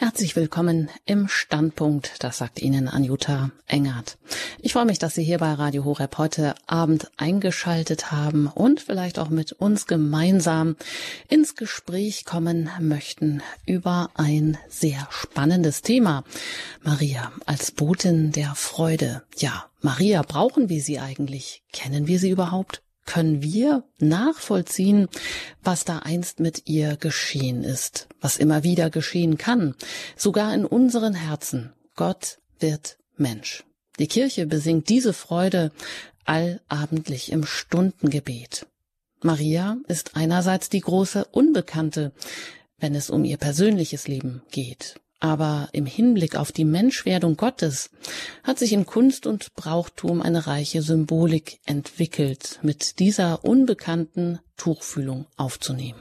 Herzlich willkommen im Standpunkt, das sagt Ihnen Anjuta Engert. Ich freue mich, dass Sie hier bei Radio Horeb heute Abend eingeschaltet haben und vielleicht auch mit uns gemeinsam ins Gespräch kommen möchten über ein sehr spannendes Thema. Maria als Botin der Freude. Ja, Maria, brauchen wir sie eigentlich? Kennen wir sie überhaupt? Können wir nachvollziehen, was da einst mit ihr geschehen ist, was immer wieder geschehen kann, sogar in unseren Herzen. Gott wird Mensch. Die Kirche besingt diese Freude allabendlich im Stundengebet. Maria ist einerseits die große Unbekannte, wenn es um ihr persönliches Leben geht. Aber im Hinblick auf die Menschwerdung Gottes hat sich in Kunst und Brauchtum eine reiche Symbolik entwickelt, mit dieser unbekannten Tuchfühlung aufzunehmen.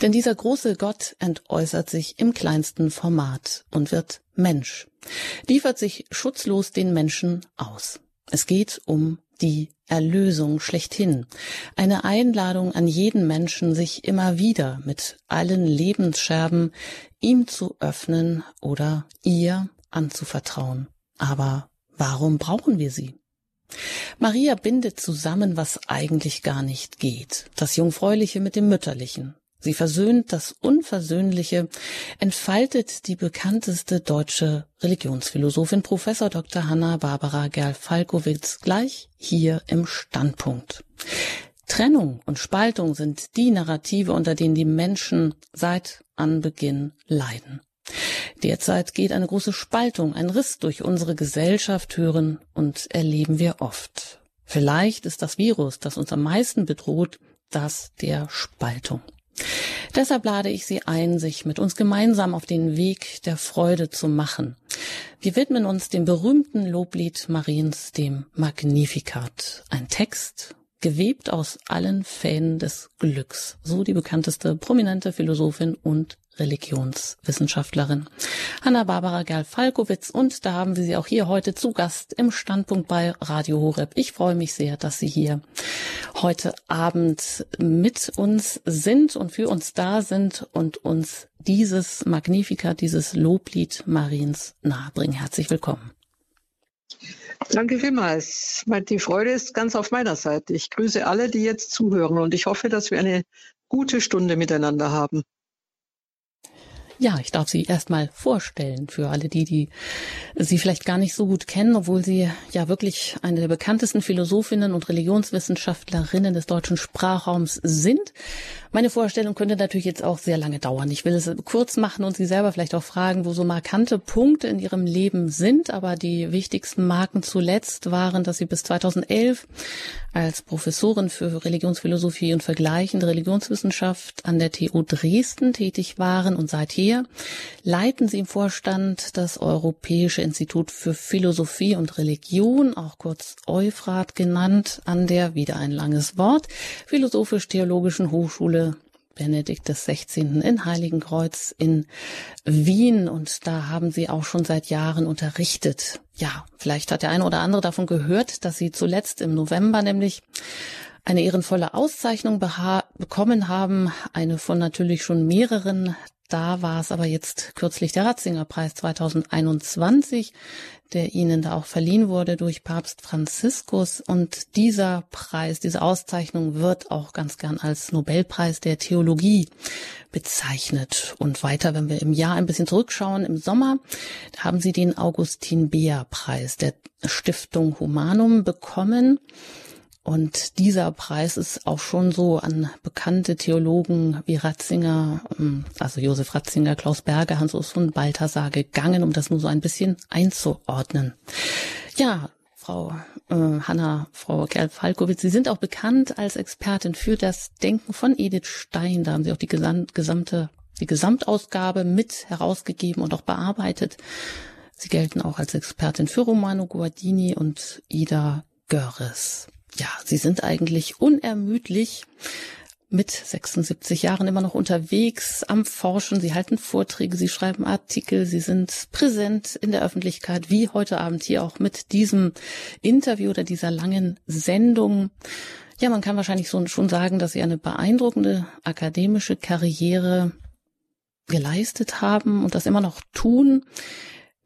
Denn dieser große Gott entäußert sich im kleinsten Format und wird Mensch, liefert sich schutzlos den Menschen aus. Es geht um die Erlösung schlechthin. Eine Einladung an jeden Menschen, sich immer wieder mit allen Lebensscherben ihm zu öffnen oder ihr anzuvertrauen. Aber warum brauchen wir sie? Maria bindet zusammen, was eigentlich gar nicht geht. Das Jungfräuliche mit dem Mütterlichen, Sie versöhnt das Unversöhnliche, entfaltet die bekannteste deutsche Religionsphilosophin Professor Dr. Hanna Barbara Gerl-Falkowitz gleich hier im Standpunkt. Trennung und Spaltung sind die Narrative, unter denen die Menschen seit Anbeginn leiden. Derzeit geht eine große Spaltung, ein Riss durch unsere Gesellschaft hören und erleben wir oft. Vielleicht ist das Virus, das uns am meisten bedroht, das der Spaltung. Deshalb lade ich Sie ein, sich mit uns gemeinsam auf den Weg der Freude zu machen. Wir widmen uns dem berühmten Loblied Mariens, dem Magnificat. Ein Text, gewebt aus allen Fäden des Glücks. So die bekannteste prominente Philosophin und Religionswissenschaftlerin. Hanna-Barbara Gerl-Falkowitz und da haben wir sie auch hier heute zu Gast im Standpunkt bei Radio Horeb. Ich freue mich sehr, dass Sie hier heute Abend mit uns sind und für uns da sind und uns dieses Magnificat, dieses Loblied Mariens nahebringen. Herzlich willkommen. Danke vielmals. Die Freude ist ganz auf meiner Seite. Ich grüße alle, die jetzt zuhören und ich hoffe, dass wir eine gute Stunde miteinander haben. Ja, ich darf Sie erstmal vorstellen für alle die, die Sie vielleicht gar nicht so gut kennen, obwohl Sie ja wirklich eine der bekanntesten Philosophinnen und Religionswissenschaftlerinnen des deutschen Sprachraums sind. Meine Vorstellung könnte natürlich jetzt auch sehr lange dauern. Ich will es kurz machen und Sie selber vielleicht auch fragen, wo so markante Punkte in Ihrem Leben sind. Aber die wichtigsten Marken zuletzt waren, dass Sie bis 2011 als Professorin für Religionsphilosophie und vergleichende Religionswissenschaft an der TU Dresden tätig waren und seither Trier leiten Sie im Vorstand das Europäische Institut für Philosophie und Religion, auch kurz Euphrat genannt, an der, wieder ein langes Wort, Philosophisch-Theologischen Hochschule Benedikt XVI. in Heiligenkreuz in Wien und da haben Sie auch schon seit Jahren unterrichtet. Ja, vielleicht hat der eine oder andere davon gehört, dass Sie zuletzt im November nämlich eine ehrenvolle Auszeichnung bekommen haben, eine von natürlich schon mehreren da war es aber jetzt kürzlich der Ratzinger Preis 2021, der Ihnen da auch verliehen wurde durch Papst Franziskus. Und dieser Preis, diese Auszeichnung wird auch ganz gern als Nobelpreis der Theologie bezeichnet. Und weiter, wenn wir im Jahr ein bisschen zurückschauen, im Sommer, haben Sie den Augustin Beer Preis der Stiftung Humanum bekommen. Und dieser Preis ist auch schon so an bekannte Theologen wie Ratzinger, ähm, also Josef Ratzinger, Klaus Berger, Hans-Urs von Balthasar gegangen, um das nur so ein bisschen einzuordnen. Ja, Frau äh, Hanna, Frau Kerl-Falkowitz, Sie sind auch bekannt als Expertin für das Denken von Edith Stein. Da haben Sie auch die gesamte, die Gesamtausgabe mit herausgegeben und auch bearbeitet. Sie gelten auch als Expertin für Romano Guardini und Ida Görres ja, sie sind eigentlich unermüdlich mit 76 Jahren immer noch unterwegs am Forschen. Sie halten Vorträge, sie schreiben Artikel, sie sind präsent in der Öffentlichkeit, wie heute Abend hier auch mit diesem Interview oder dieser langen Sendung. Ja, man kann wahrscheinlich schon sagen, dass sie eine beeindruckende akademische Karriere geleistet haben und das immer noch tun,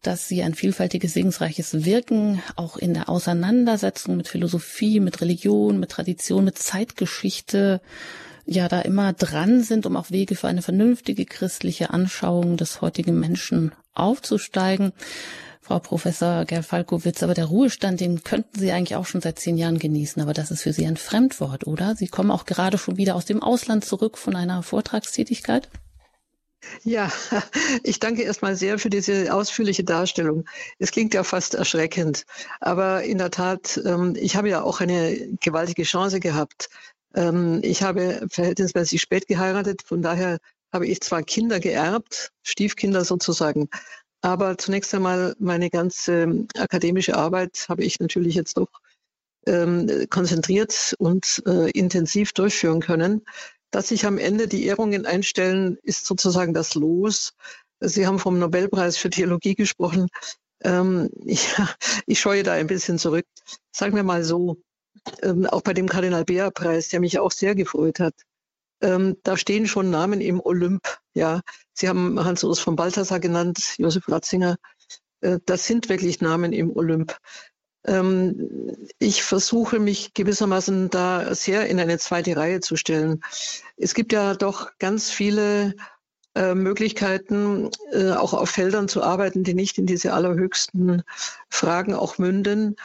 dass sie ein vielfältiges, segensreiches Wirken auch in der Auseinandersetzung mit Philosophie, mit Religion, mit Tradition, mit Zeitgeschichte ja da immer dran sind, um auch Wege für eine vernünftige christliche Anschauung des heutigen Menschen aufzusteigen. Frau Professor Gerfalkowitz, aber der Ruhestand, den könnten Sie eigentlich auch schon seit zehn Jahren genießen, aber das ist für Sie ein Fremdwort, oder? Sie kommen auch gerade schon wieder aus dem Ausland zurück von einer Vortragstätigkeit? Ja, ich danke erstmal sehr für diese ausführliche Darstellung. Es klingt ja fast erschreckend, aber in der Tat, ähm, ich habe ja auch eine gewaltige Chance gehabt. Ähm, ich habe verhältnismäßig spät geheiratet, von daher habe ich zwar Kinder geerbt, Stiefkinder sozusagen, aber zunächst einmal meine ganze akademische Arbeit habe ich natürlich jetzt doch ähm, konzentriert und äh, intensiv durchführen können dass sich am Ende die Ehrungen einstellen, ist sozusagen das Los. Sie haben vom Nobelpreis für Theologie gesprochen. Ähm, ich, ich scheue da ein bisschen zurück. Sagen wir mal so, ähm, auch bei dem Kardinal Beer Preis, der mich auch sehr gefreut hat. Ähm, da stehen schon Namen im Olymp. Ja, Sie haben Hans-Urs von Balthasar genannt, Josef Ratzinger. Äh, das sind wirklich Namen im Olymp. Ähm, ich versuche mich gewissermaßen da sehr in eine zweite Reihe zu stellen. Es gibt ja doch ganz viele äh, Möglichkeiten, äh, auch auf Feldern zu arbeiten, die nicht in diese allerhöchsten Fragen auch münden.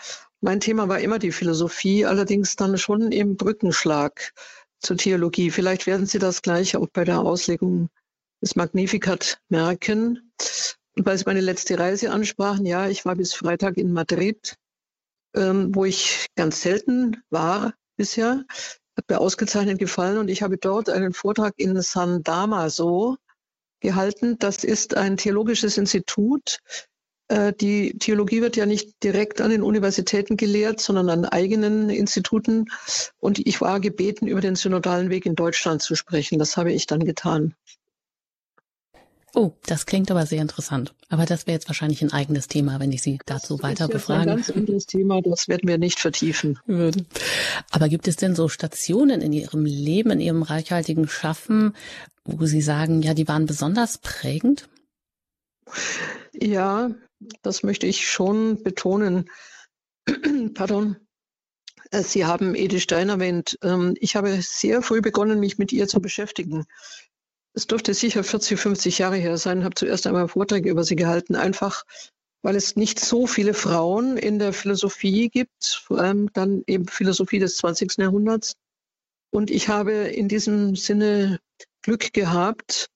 Mein Thema war immer die Philosophie, allerdings dann schon im Brückenschlag zur Theologie. Vielleicht werden Sie das gleich auch bei der Auslegung des Magnificat merken. Und weil Sie meine letzte Reise ansprachen, ja, ich war bis Freitag in Madrid ähm, wo ich ganz selten war bisher. Hat mir ausgezeichnet gefallen und ich habe dort einen Vortrag in San Damaso gehalten. Das ist ein theologisches Institut. Äh, die Theologie wird ja nicht direkt an den Universitäten gelehrt, sondern an eigenen Instituten. Und ich war gebeten, über den synodalen Weg in Deutschland zu sprechen. Das habe ich dann getan. Oh, das klingt aber sehr interessant. Aber das wäre jetzt wahrscheinlich ein eigenes Thema, wenn ich Sie dazu das weiter befrage. Das ist ein ganz anderes Thema, das werden wir nicht vertiefen. Aber gibt es denn so Stationen in Ihrem Leben, in Ihrem reichhaltigen Schaffen, wo Sie sagen, ja, die waren besonders prägend? Ja, das möchte ich schon betonen. Pardon. Äh, Sie haben Edith Stein erwähnt. Ähm, ich habe sehr früh begonnen, mich mit ihr zu beschäftigen. Es dürfte sicher 40, 50 Jahre her sein, habe zuerst einmal Vorträge über sie gehalten, einfach weil es nicht so viele Frauen in der Philosophie gibt, vor allem dann eben Philosophie des 20. Jahrhunderts. Und ich habe in diesem Sinne Glück gehabt,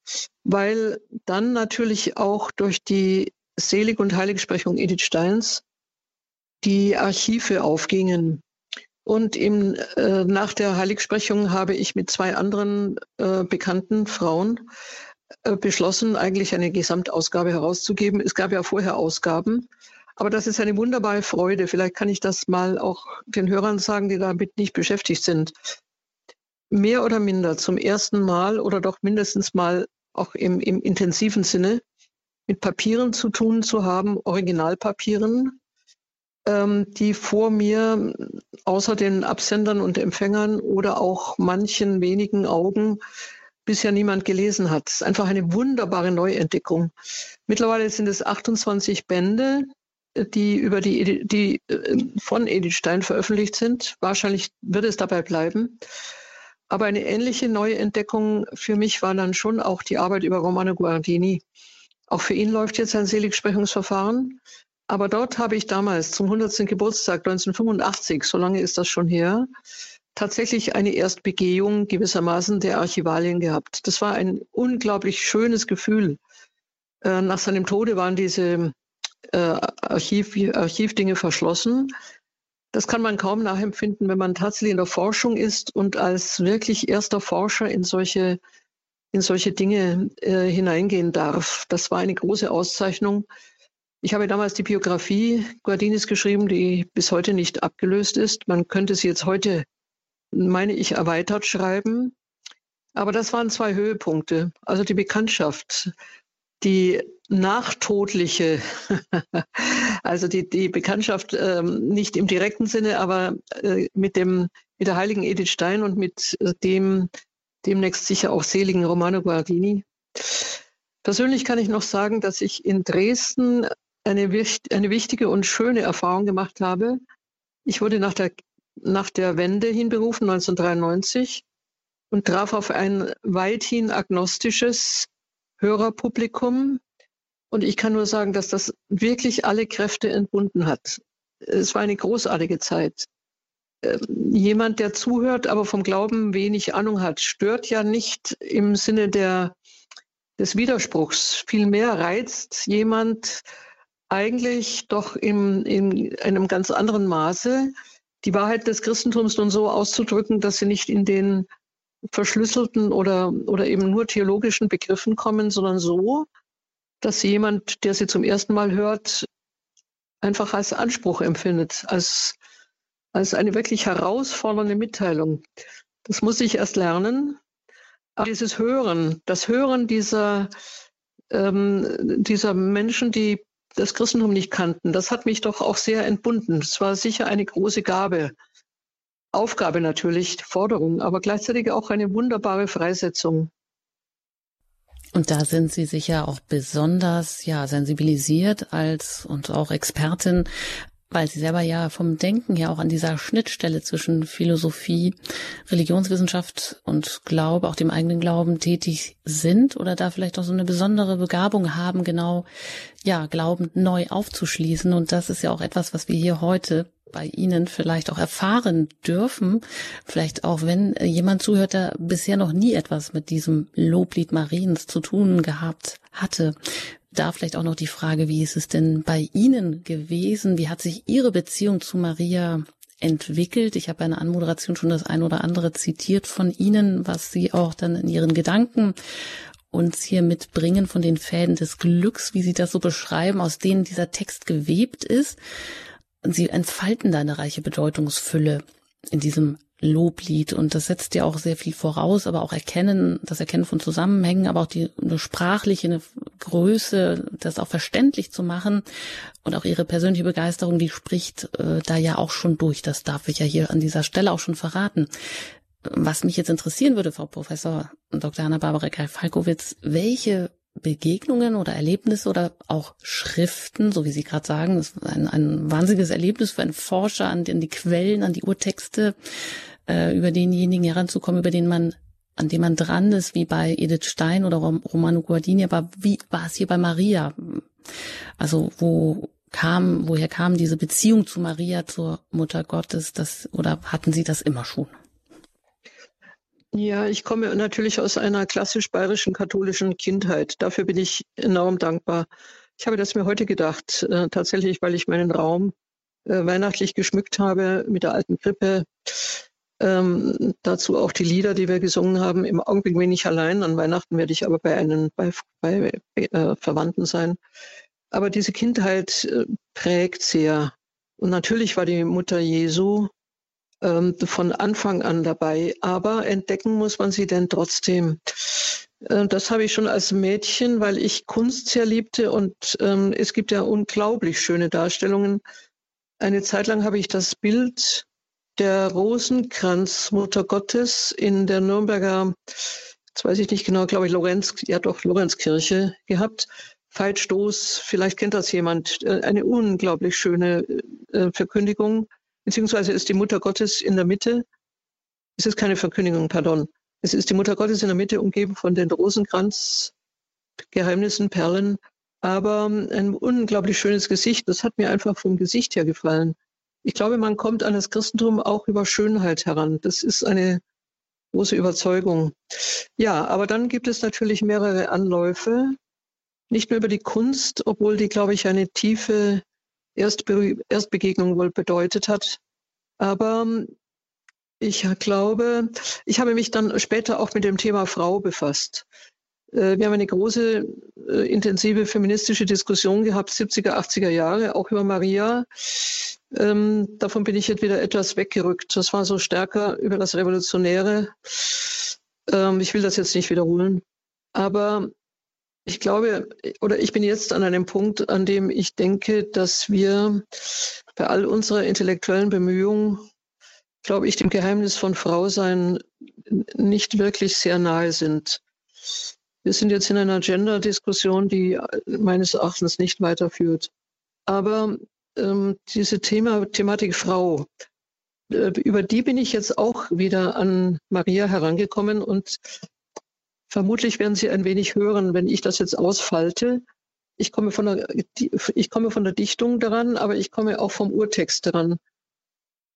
weil dann natürlich auch durch die Selig- und Heiligsprechung Edith Steins die Archive aufgingen. Und im, äh, nach der Heiligsprechung habe ich mit zwei anderen äh, bekannten Frauen äh, beschlossen, eigentlich eine Gesamtausgabe herauszugeben. Es gab ja vorher Ausgaben. Aber das ist eine wunderbare Freude. Vielleicht kann ich das mal auch den Hörern sagen, die damit nicht beschäftigt sind. Mehr oder minder zum ersten Mal oder doch mindestens mal auch im, im intensiven Sinne mit Papieren zu tun zu haben, Originalpapieren, die vor mir außer den Absendern und Empfängern oder auch manchen wenigen Augen bisher niemand gelesen hat. Es ist einfach eine wunderbare Neuentdeckung. Mittlerweile sind es 28 Bände, die über die, die äh, von Edith Stein veröffentlicht sind. Wahrscheinlich wird es dabei bleiben. Aber eine ähnliche Neuentdeckung für mich war dann schon auch die Arbeit über Romano Guardini. Auch für ihn läuft jetzt ein Seligsprechungsverfahren. Aber dort habe ich damals zum 100. Geburtstag 1985, so lange ist das schon her, tatsächlich eine Erstbegehung gewissermaßen der Archivalien gehabt. Das war ein unglaublich schönes Gefühl. Äh, nach seinem Tode waren diese äh, Archiv, Archivdinge verschlossen. Das kann man kaum nachempfinden, wenn man tatsächlich in der Forschung ist und als wirklich erster Forscher in solche, in solche Dinge äh, hineingehen darf. Das war eine große Auszeichnung. Ich habe damals die Biografie Guardinis geschrieben, die bis heute nicht abgelöst ist. Man könnte sie jetzt heute, meine ich, erweitert schreiben. Aber das waren zwei Höhepunkte. Also die Bekanntschaft, die nachtodliche, also die, die Bekanntschaft ähm, nicht im direkten Sinne, aber äh, mit dem, mit der heiligen Edith Stein und mit äh, dem demnächst sicher auch seligen Romano Guardini. Persönlich kann ich noch sagen, dass ich in Dresden eine, eine wichtige und schöne Erfahrung gemacht habe. Ich wurde nach der, nach der Wende hinberufen, 1993, und traf auf ein weithin agnostisches Hörerpublikum. Und ich kann nur sagen, dass das wirklich alle Kräfte entbunden hat. Es war eine großartige Zeit. Ähm, jemand, der zuhört, aber vom Glauben wenig Ahnung hat, stört ja nicht im Sinne der, des Widerspruchs. Vielmehr reizt jemand eigentlich doch im, in einem ganz anderen Maße, die Wahrheit des Christentums nun so auszudrücken, dass sie nicht in den verschlüsselten oder, oder eben nur theologischen Begriffen kommen, sondern so, dass jemand, der sie zum ersten Mal hört, einfach als Anspruch empfindet, als, als eine wirklich herausfordernde Mitteilung. Das muss ich erst lernen. Aber dieses Hören, das Hören dieser, ähm, dieser Menschen, die das Christentum nicht kannten, das hat mich doch auch sehr entbunden. Es war sicher eine große Gabe, Aufgabe natürlich, Forderung, aber gleichzeitig auch eine wunderbare Freisetzung. Und da sind Sie sicher auch besonders ja sensibilisiert als und auch Expertin, weil Sie selber ja vom Denken her auch an dieser Schnittstelle zwischen Philosophie, Religionswissenschaft und Glaube, auch dem eigenen Glauben tätig sind oder da vielleicht auch so eine besondere Begabung haben, genau ja Glauben neu aufzuschließen. Und das ist ja auch etwas, was wir hier heute bei Ihnen vielleicht auch erfahren dürfen. Vielleicht auch, wenn jemand zuhört, der bisher noch nie etwas mit diesem Loblied Mariens zu tun gehabt hatte. Da vielleicht auch noch die Frage, wie ist es denn bei Ihnen gewesen? Wie hat sich Ihre Beziehung zu Maria entwickelt? Ich habe eine Anmoderation schon das ein oder andere zitiert von Ihnen, was Sie auch dann in Ihren Gedanken uns hier mitbringen von den Fäden des Glücks, wie Sie das so beschreiben, aus denen dieser Text gewebt ist. Sie entfalten da eine reiche Bedeutungsfülle in diesem Loblied und das setzt ja auch sehr viel voraus, aber auch Erkennen, das Erkennen von Zusammenhängen, aber auch die eine sprachliche eine Größe, das auch verständlich zu machen und auch ihre persönliche Begeisterung, die spricht äh, da ja auch schon durch. Das darf ich ja hier an dieser Stelle auch schon verraten. Was mich jetzt interessieren würde, Frau Professor Dr. Hanna-Barbara Kai-Falkowitz, welche Begegnungen oder Erlebnisse oder auch Schriften, so wie Sie gerade sagen, das ist ein, ein wahnsinniges Erlebnis für einen Forscher, an, an die Quellen, an die Urtexte, äh, über denjenigen heranzukommen, über den man, an dem man dran ist, wie bei Edith Stein oder Romano Guardini, aber wie war es hier bei Maria? Also wo kam, woher kam diese Beziehung zu Maria, zur Mutter Gottes, das, oder hatten Sie das immer schon? Ja, ich komme natürlich aus einer klassisch bayerischen katholischen Kindheit. Dafür bin ich enorm dankbar. Ich habe das mir heute gedacht, äh, tatsächlich, weil ich meinen Raum äh, weihnachtlich geschmückt habe mit der alten Krippe. Ähm, dazu auch die Lieder, die wir gesungen haben. Im Augenblick bin ich allein. An Weihnachten werde ich aber bei einem bei, bei äh, Verwandten sein. Aber diese Kindheit äh, prägt sehr. Und natürlich war die Mutter Jesu ähm, von Anfang an dabei. Aber entdecken muss man sie denn trotzdem. Äh, das habe ich schon als Mädchen, weil ich Kunst sehr liebte und ähm, es gibt ja unglaublich schöne Darstellungen. Eine Zeit lang habe ich das Bild der Rosenkranz Mutter Gottes in der Nürnberger, jetzt weiß ich nicht genau, glaube ich, Lorenz, ja doch, Lorenzkirche gehabt. Feitstoß, vielleicht kennt das jemand, äh, eine unglaublich schöne äh, Verkündigung beziehungsweise ist die Mutter Gottes in der Mitte. Es ist keine Verkündigung, pardon. Es ist die Mutter Gottes in der Mitte, umgeben von den Rosenkranz, Geheimnissen, Perlen, aber ein unglaublich schönes Gesicht. Das hat mir einfach vom Gesicht her gefallen. Ich glaube, man kommt an das Christentum auch über Schönheit heran. Das ist eine große Überzeugung. Ja, aber dann gibt es natürlich mehrere Anläufe, nicht nur über die Kunst, obwohl die, glaube ich, eine tiefe Erstbe Erstbegegnung wohl bedeutet hat. Aber ich glaube, ich habe mich dann später auch mit dem Thema Frau befasst. Äh, wir haben eine große, äh, intensive feministische Diskussion gehabt, 70er, 80er Jahre, auch über Maria. Ähm, davon bin ich jetzt wieder etwas weggerückt. Das war so stärker über das Revolutionäre. Ähm, ich will das jetzt nicht wiederholen. Aber ich glaube, oder ich bin jetzt an einem Punkt, an dem ich denke, dass wir bei all unserer intellektuellen Bemühungen, glaube ich, dem Geheimnis von Frausein nicht wirklich sehr nahe sind. Wir sind jetzt in einer Gender-Diskussion, die meines Erachtens nicht weiterführt. Aber ähm, diese Thema, Thematik Frau, äh, über die bin ich jetzt auch wieder an Maria herangekommen und vermutlich werden Sie ein wenig hören, wenn ich das jetzt ausfalte. Ich komme von der, ich komme von der Dichtung daran, aber ich komme auch vom Urtext daran.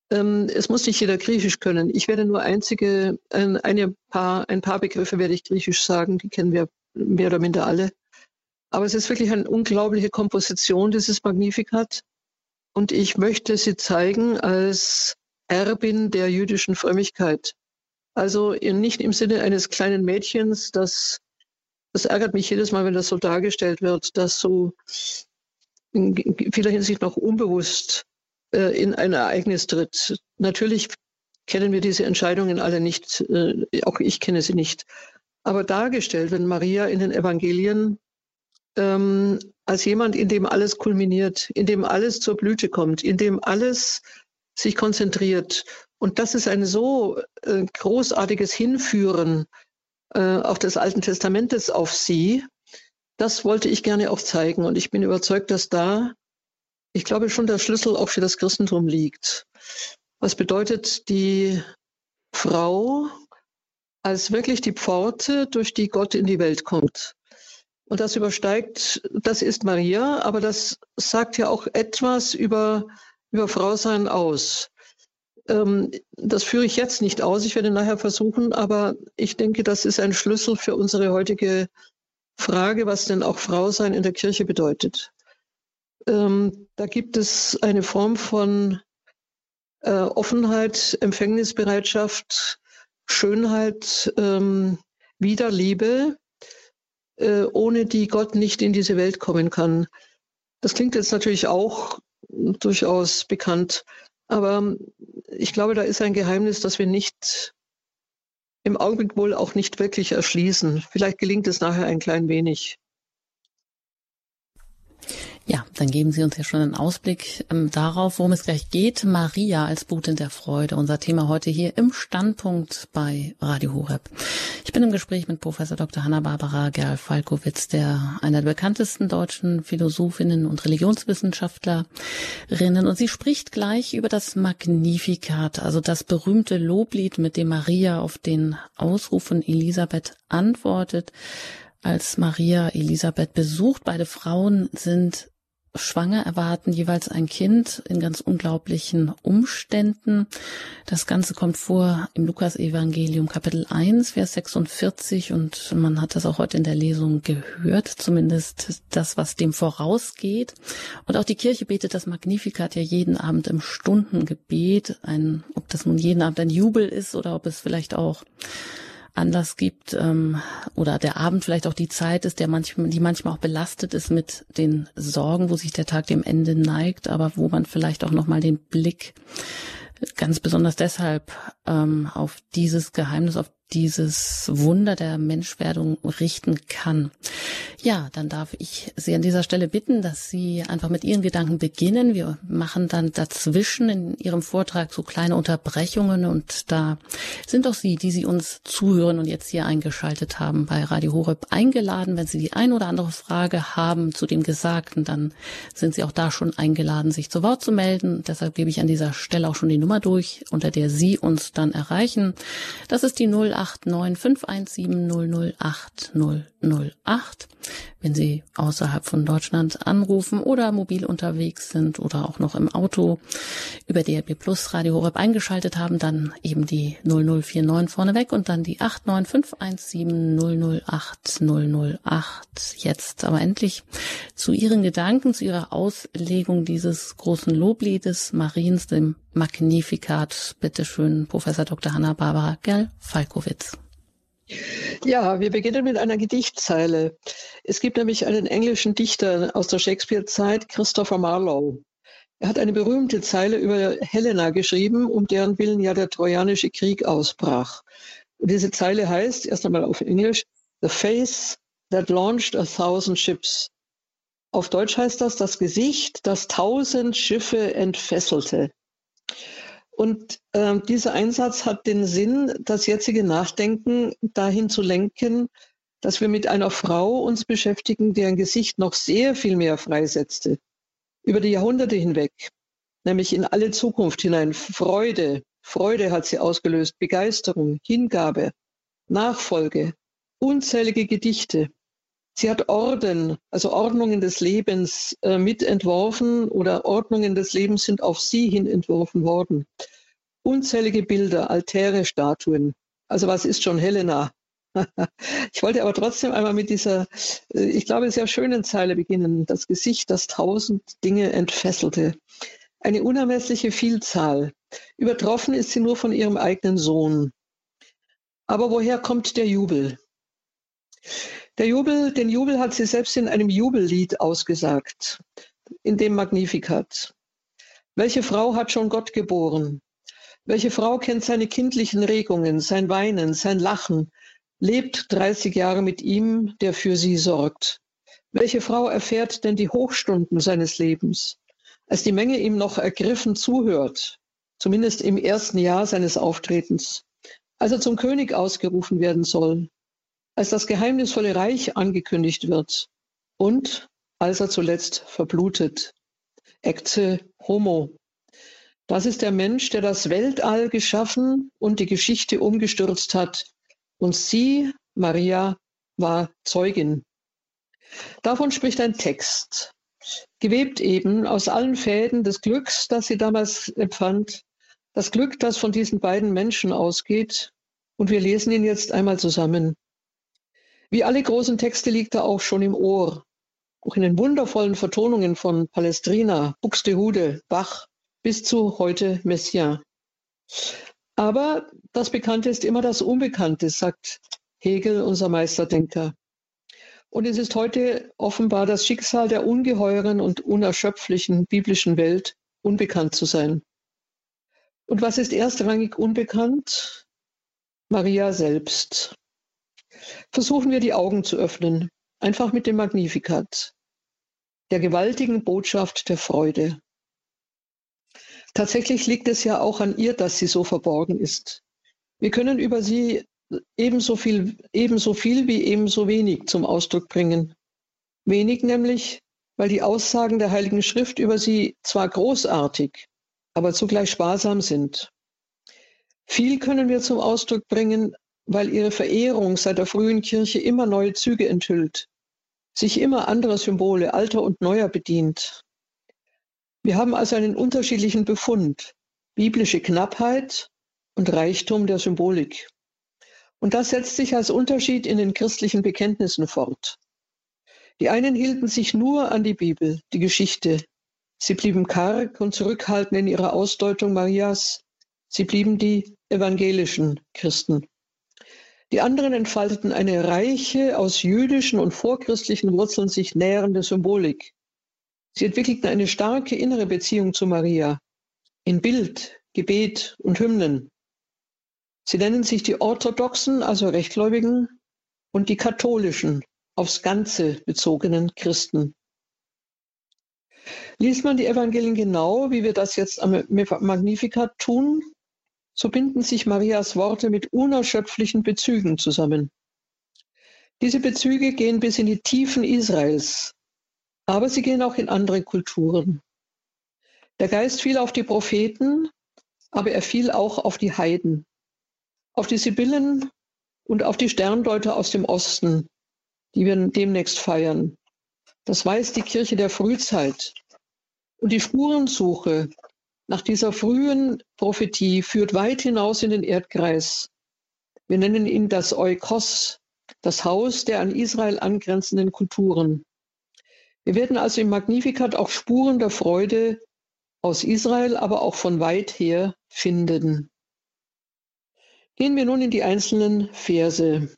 Ähm, es muss nicht jeder Griechisch können. Ich werde nur einzige, ein, eine paar, ein paar Begriffe werde ich Griechisch sagen, die kennen wir mehr oder minder alle. Aber es ist wirklich eine unglaubliche Komposition, dieses Magnificat. Und ich möchte sie zeigen als Erbin der jüdischen Frömmigkeit. Also nicht im Sinne eines kleinen Mädchens, das, das ärgert mich jedes Mal, wenn das so dargestellt wird, dass so in vieler Hinsicht noch unbewusst äh, in ein Ereignis tritt. Natürlich kennen wir diese Entscheidungen alle nicht, äh, auch ich kenne sie nicht. Aber dargestellt, wenn Maria in den Evangelien ähm, als jemand, in dem alles kulminiert, in dem alles zur Blüte kommt, in dem alles sich konzentriert. Und das ist ein so äh, großartiges Hinführen äh, auch des Alten Testamentes auf sie. Das wollte ich gerne auch zeigen. Und ich bin überzeugt, dass da, ich glaube schon, der Schlüssel auch für das Christentum liegt. Was bedeutet die Frau als wirklich die Pforte, durch die Gott in die Welt kommt? Und das übersteigt, das ist Maria, aber das sagt ja auch etwas über, über Frausein aus. Ähm, das führe ich jetzt nicht aus, ich werde nachher versuchen, aber ich denke, das ist ein Schlüssel für unsere heutige Frage, was denn auch Frausein in der Kirche bedeutet. Ähm, da gibt es eine Form von äh, Offenheit, Empfängnisbereitschaft, Schönheit, ähm, Wiederliebe, äh, ohne die Gott nicht in diese Welt kommen kann. Das klingt jetzt natürlich auch durchaus bekannt, aber ich glaube, da ist ein Geheimnis, das wir nicht im Augenblick wohl auch nicht wirklich erschließen. Vielleicht gelingt es nachher ein klein wenig. Ja, dann geben Sie uns ja schon einen Ausblick ähm, darauf, worum es gleich geht. Maria als Botin der Freude, unser Thema heute hier im Standpunkt bei Radio Horeb. Ich bin im Gespräch mit Professor Dr. Hanna-Barbara Gerl-Falkowitz, der einer der bekanntesten deutschen Philosophinnen und Religionswissenschaftlerinnen. Und sie spricht gleich über das Magnificat, also das berühmte Loblied, mit dem Maria auf den Ausruf von Elisabeth antwortet als Maria Elisabeth besucht. Beide Frauen sind schwanger, erwarten jeweils ein Kind in ganz unglaublichen Umständen. Das Ganze kommt vor im Lukas-Evangelium Kapitel 1, Vers 46 und man hat das auch heute in der Lesung gehört, zumindest das, was dem vorausgeht. Und auch die Kirche betet das Magnificat ja jeden Abend im Stundengebet. Ein, ob das nun jeden Abend ein Jubel ist oder ob es vielleicht auch Anlass gibt ähm, oder der Abend vielleicht auch die Zeit ist, der manchmal, die manchmal auch belastet ist mit den Sorgen, wo sich der Tag dem Ende neigt, aber wo man vielleicht auch noch mal den Blick ganz besonders deshalb ähm, auf dieses Geheimnis, auf dieses Wunder der Menschwerdung richten kann. Ja, dann darf ich Sie an dieser Stelle bitten, dass Sie einfach mit Ihren Gedanken beginnen. Wir machen dann dazwischen in Ihrem Vortrag so kleine Unterbrechungen und da sind auch Sie, die Sie uns zuhören und jetzt hier eingeschaltet haben bei Radio Horeb eingeladen. Wenn Sie die ein oder andere Frage haben zu dem Gesagten, dann sind Sie auch da schon eingeladen, sich zu Wort zu melden. Deshalb gebe ich an dieser Stelle auch schon die Nummer durch, unter der Sie uns dann erreichen. Das ist die 0 089 517 008 008. Wenn Sie außerhalb von Deutschland anrufen oder mobil unterwegs sind oder auch noch im Auto über DRB Plus Radio Horeb eingeschaltet haben, dann eben die 0049 vorneweg und dann die 89517 008 008. Jetzt aber endlich zu Ihren Gedanken, zu Ihrer Auslegung dieses großen Lobliedes Mariens, dem Magnificat. Bitte schön, Professor Dr. Hanna-Barbara Gerl-Falkowitz. Ja, wir beginnen mit einer Gedichtzeile. Es gibt nämlich einen englischen Dichter aus der Shakespeare-Zeit, Christopher Marlowe. Er hat eine berühmte Zeile über Helena geschrieben, um deren Willen ja der Trojanische Krieg ausbrach. Diese Zeile heißt, erst einmal auf Englisch, The Face that launched a thousand ships. Auf Deutsch heißt das das Gesicht, das tausend Schiffe entfesselte. Und äh, dieser Einsatz hat den Sinn, das jetzige Nachdenken dahin zu lenken, dass wir mit einer Frau uns beschäftigen, deren Gesicht noch sehr viel mehr freisetzte, über die Jahrhunderte hinweg, nämlich in alle Zukunft hinein. Freude, Freude hat sie ausgelöst, Begeisterung, Hingabe, Nachfolge, unzählige Gedichte. Sie hat Orden, also Ordnungen des Lebens äh, mitentworfen oder Ordnungen des Lebens sind auf sie hin entworfen worden. Unzählige Bilder, Altäre, Statuen. Also was ist schon Helena? ich wollte aber trotzdem einmal mit dieser, äh, ich glaube, sehr schönen Zeile beginnen. Das Gesicht, das tausend Dinge entfesselte. Eine unermessliche Vielzahl. Übertroffen ist sie nur von ihrem eigenen Sohn. Aber woher kommt der Jubel? Der Jubel, den Jubel hat sie selbst in einem Jubellied ausgesagt, in dem Magnificat. Welche Frau hat schon Gott geboren? Welche Frau kennt seine kindlichen Regungen, sein Weinen, sein Lachen, lebt 30 Jahre mit ihm, der für sie sorgt? Welche Frau erfährt denn die Hochstunden seines Lebens, als die Menge ihm noch ergriffen zuhört, zumindest im ersten Jahr seines Auftretens, als er zum König ausgerufen werden soll, als das geheimnisvolle Reich angekündigt wird und als er zuletzt verblutet. Ecce homo, das ist der Mensch, der das Weltall geschaffen und die Geschichte umgestürzt hat. Und sie, Maria, war Zeugin. Davon spricht ein Text, gewebt eben aus allen Fäden des Glücks, das sie damals empfand, das Glück, das von diesen beiden Menschen ausgeht. Und wir lesen ihn jetzt einmal zusammen. Wie alle großen Texte liegt er auch schon im Ohr, auch in den wundervollen Vertonungen von Palestrina, Buxtehude, Bach, bis zu heute Messiaen. Aber das Bekannte ist immer das Unbekannte, sagt Hegel, unser Meisterdenker. Und es ist heute offenbar das Schicksal der ungeheuren und unerschöpflichen biblischen Welt, unbekannt zu sein. Und was ist erstrangig unbekannt? Maria selbst. Versuchen wir die Augen zu öffnen, einfach mit dem Magnificat, der gewaltigen Botschaft der Freude. Tatsächlich liegt es ja auch an ihr, dass sie so verborgen ist. Wir können über sie ebenso viel, ebenso viel wie ebenso wenig zum Ausdruck bringen. Wenig nämlich, weil die Aussagen der Heiligen Schrift über sie zwar großartig, aber zugleich sparsam sind. Viel können wir zum Ausdruck bringen, weil ihre Verehrung seit der frühen Kirche immer neue Züge enthüllt, sich immer anderer Symbole, alter und neuer bedient. Wir haben also einen unterschiedlichen Befund, biblische Knappheit und Reichtum der Symbolik. Und das setzt sich als Unterschied in den christlichen Bekenntnissen fort. Die einen hielten sich nur an die Bibel, die Geschichte. Sie blieben karg und zurückhaltend in ihrer Ausdeutung Marias. Sie blieben die evangelischen Christen. Die anderen entfalteten eine reiche, aus jüdischen und vorchristlichen Wurzeln sich nährende Symbolik. Sie entwickelten eine starke innere Beziehung zu Maria in Bild, Gebet und Hymnen. Sie nennen sich die orthodoxen, also Rechtgläubigen, und die katholischen, aufs Ganze bezogenen Christen. Liest man die Evangelien genau, wie wir das jetzt am Magnificat tun, so binden sich Marias Worte mit unerschöpflichen Bezügen zusammen. Diese Bezüge gehen bis in die Tiefen Israels, aber sie gehen auch in andere Kulturen. Der Geist fiel auf die Propheten, aber er fiel auch auf die Heiden, auf die Sibyllen und auf die Sterndeuter aus dem Osten, die wir demnächst feiern. Das weiß die Kirche der Frühzeit. Und die Spurensuche nach dieser frühen Prophetie führt weit hinaus in den Erdkreis. Wir nennen ihn das Eukos, das Haus der an Israel angrenzenden Kulturen. Wir werden also im Magnificat auch Spuren der Freude aus Israel, aber auch von weit her finden. Gehen wir nun in die einzelnen Verse.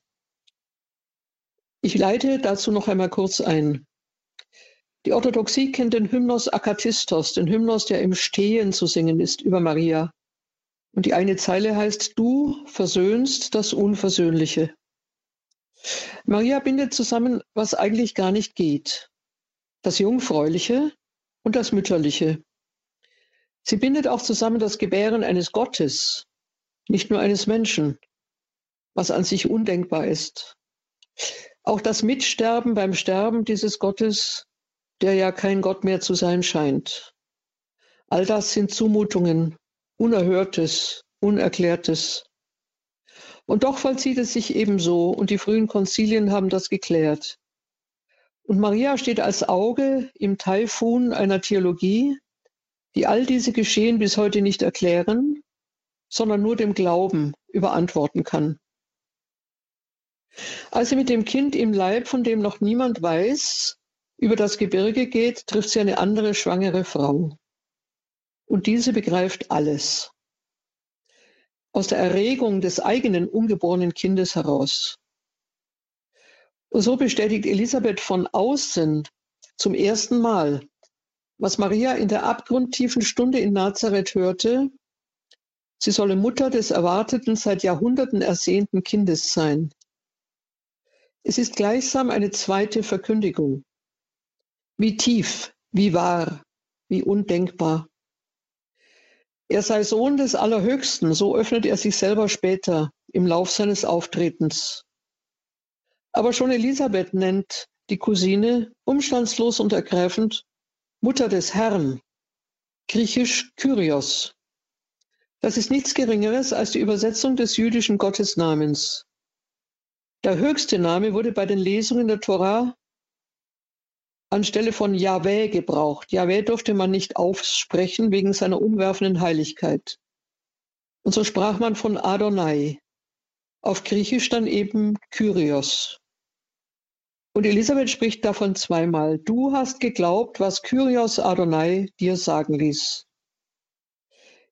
Ich leite dazu noch einmal kurz ein. Die Orthodoxie kennt den Hymnos Akatistos, den Hymnos, der im Stehen zu singen ist über Maria. Und die eine Zeile heißt, du versöhnst das Unversöhnliche. Maria bindet zusammen, was eigentlich gar nicht geht das Jungfräuliche und das Mütterliche. Sie bindet auch zusammen das Gebären eines Gottes, nicht nur eines Menschen, was an sich undenkbar ist. Auch das Mitsterben beim Sterben dieses Gottes, der ja kein Gott mehr zu sein scheint. All das sind Zumutungen, Unerhörtes, Unerklärtes. Und doch vollzieht es sich ebenso, und die frühen Konzilien haben das geklärt. Und Maria steht als Auge im Taifun einer Theologie, die all diese Geschehen bis heute nicht erklären, sondern nur dem Glauben überantworten kann. Als sie mit dem Kind im Leib, von dem noch niemand weiß, über das Gebirge geht, trifft sie eine andere schwangere Frau. Und diese begreift alles. Aus der Erregung des eigenen ungeborenen Kindes heraus. Und so bestätigt Elisabeth von außen zum ersten Mal, was Maria in der abgrundtiefen Stunde in Nazareth hörte, sie solle Mutter des erwarteten, seit Jahrhunderten ersehnten Kindes sein. Es ist gleichsam eine zweite Verkündigung. Wie tief, wie wahr, wie undenkbar. Er sei Sohn des Allerhöchsten, so öffnet er sich selber später im Lauf seines Auftretens. Aber schon Elisabeth nennt die Cousine umstandslos und ergreifend Mutter des Herrn, griechisch Kyrios. Das ist nichts Geringeres als die Übersetzung des jüdischen Gottesnamens. Der höchste Name wurde bei den Lesungen der Torah anstelle von Yahweh gebraucht. Yahweh durfte man nicht aussprechen wegen seiner umwerfenden Heiligkeit. Und so sprach man von Adonai. Auf Griechisch dann eben Kyrios. Und Elisabeth spricht davon zweimal. Du hast geglaubt, was Kyrios Adonai dir sagen ließ.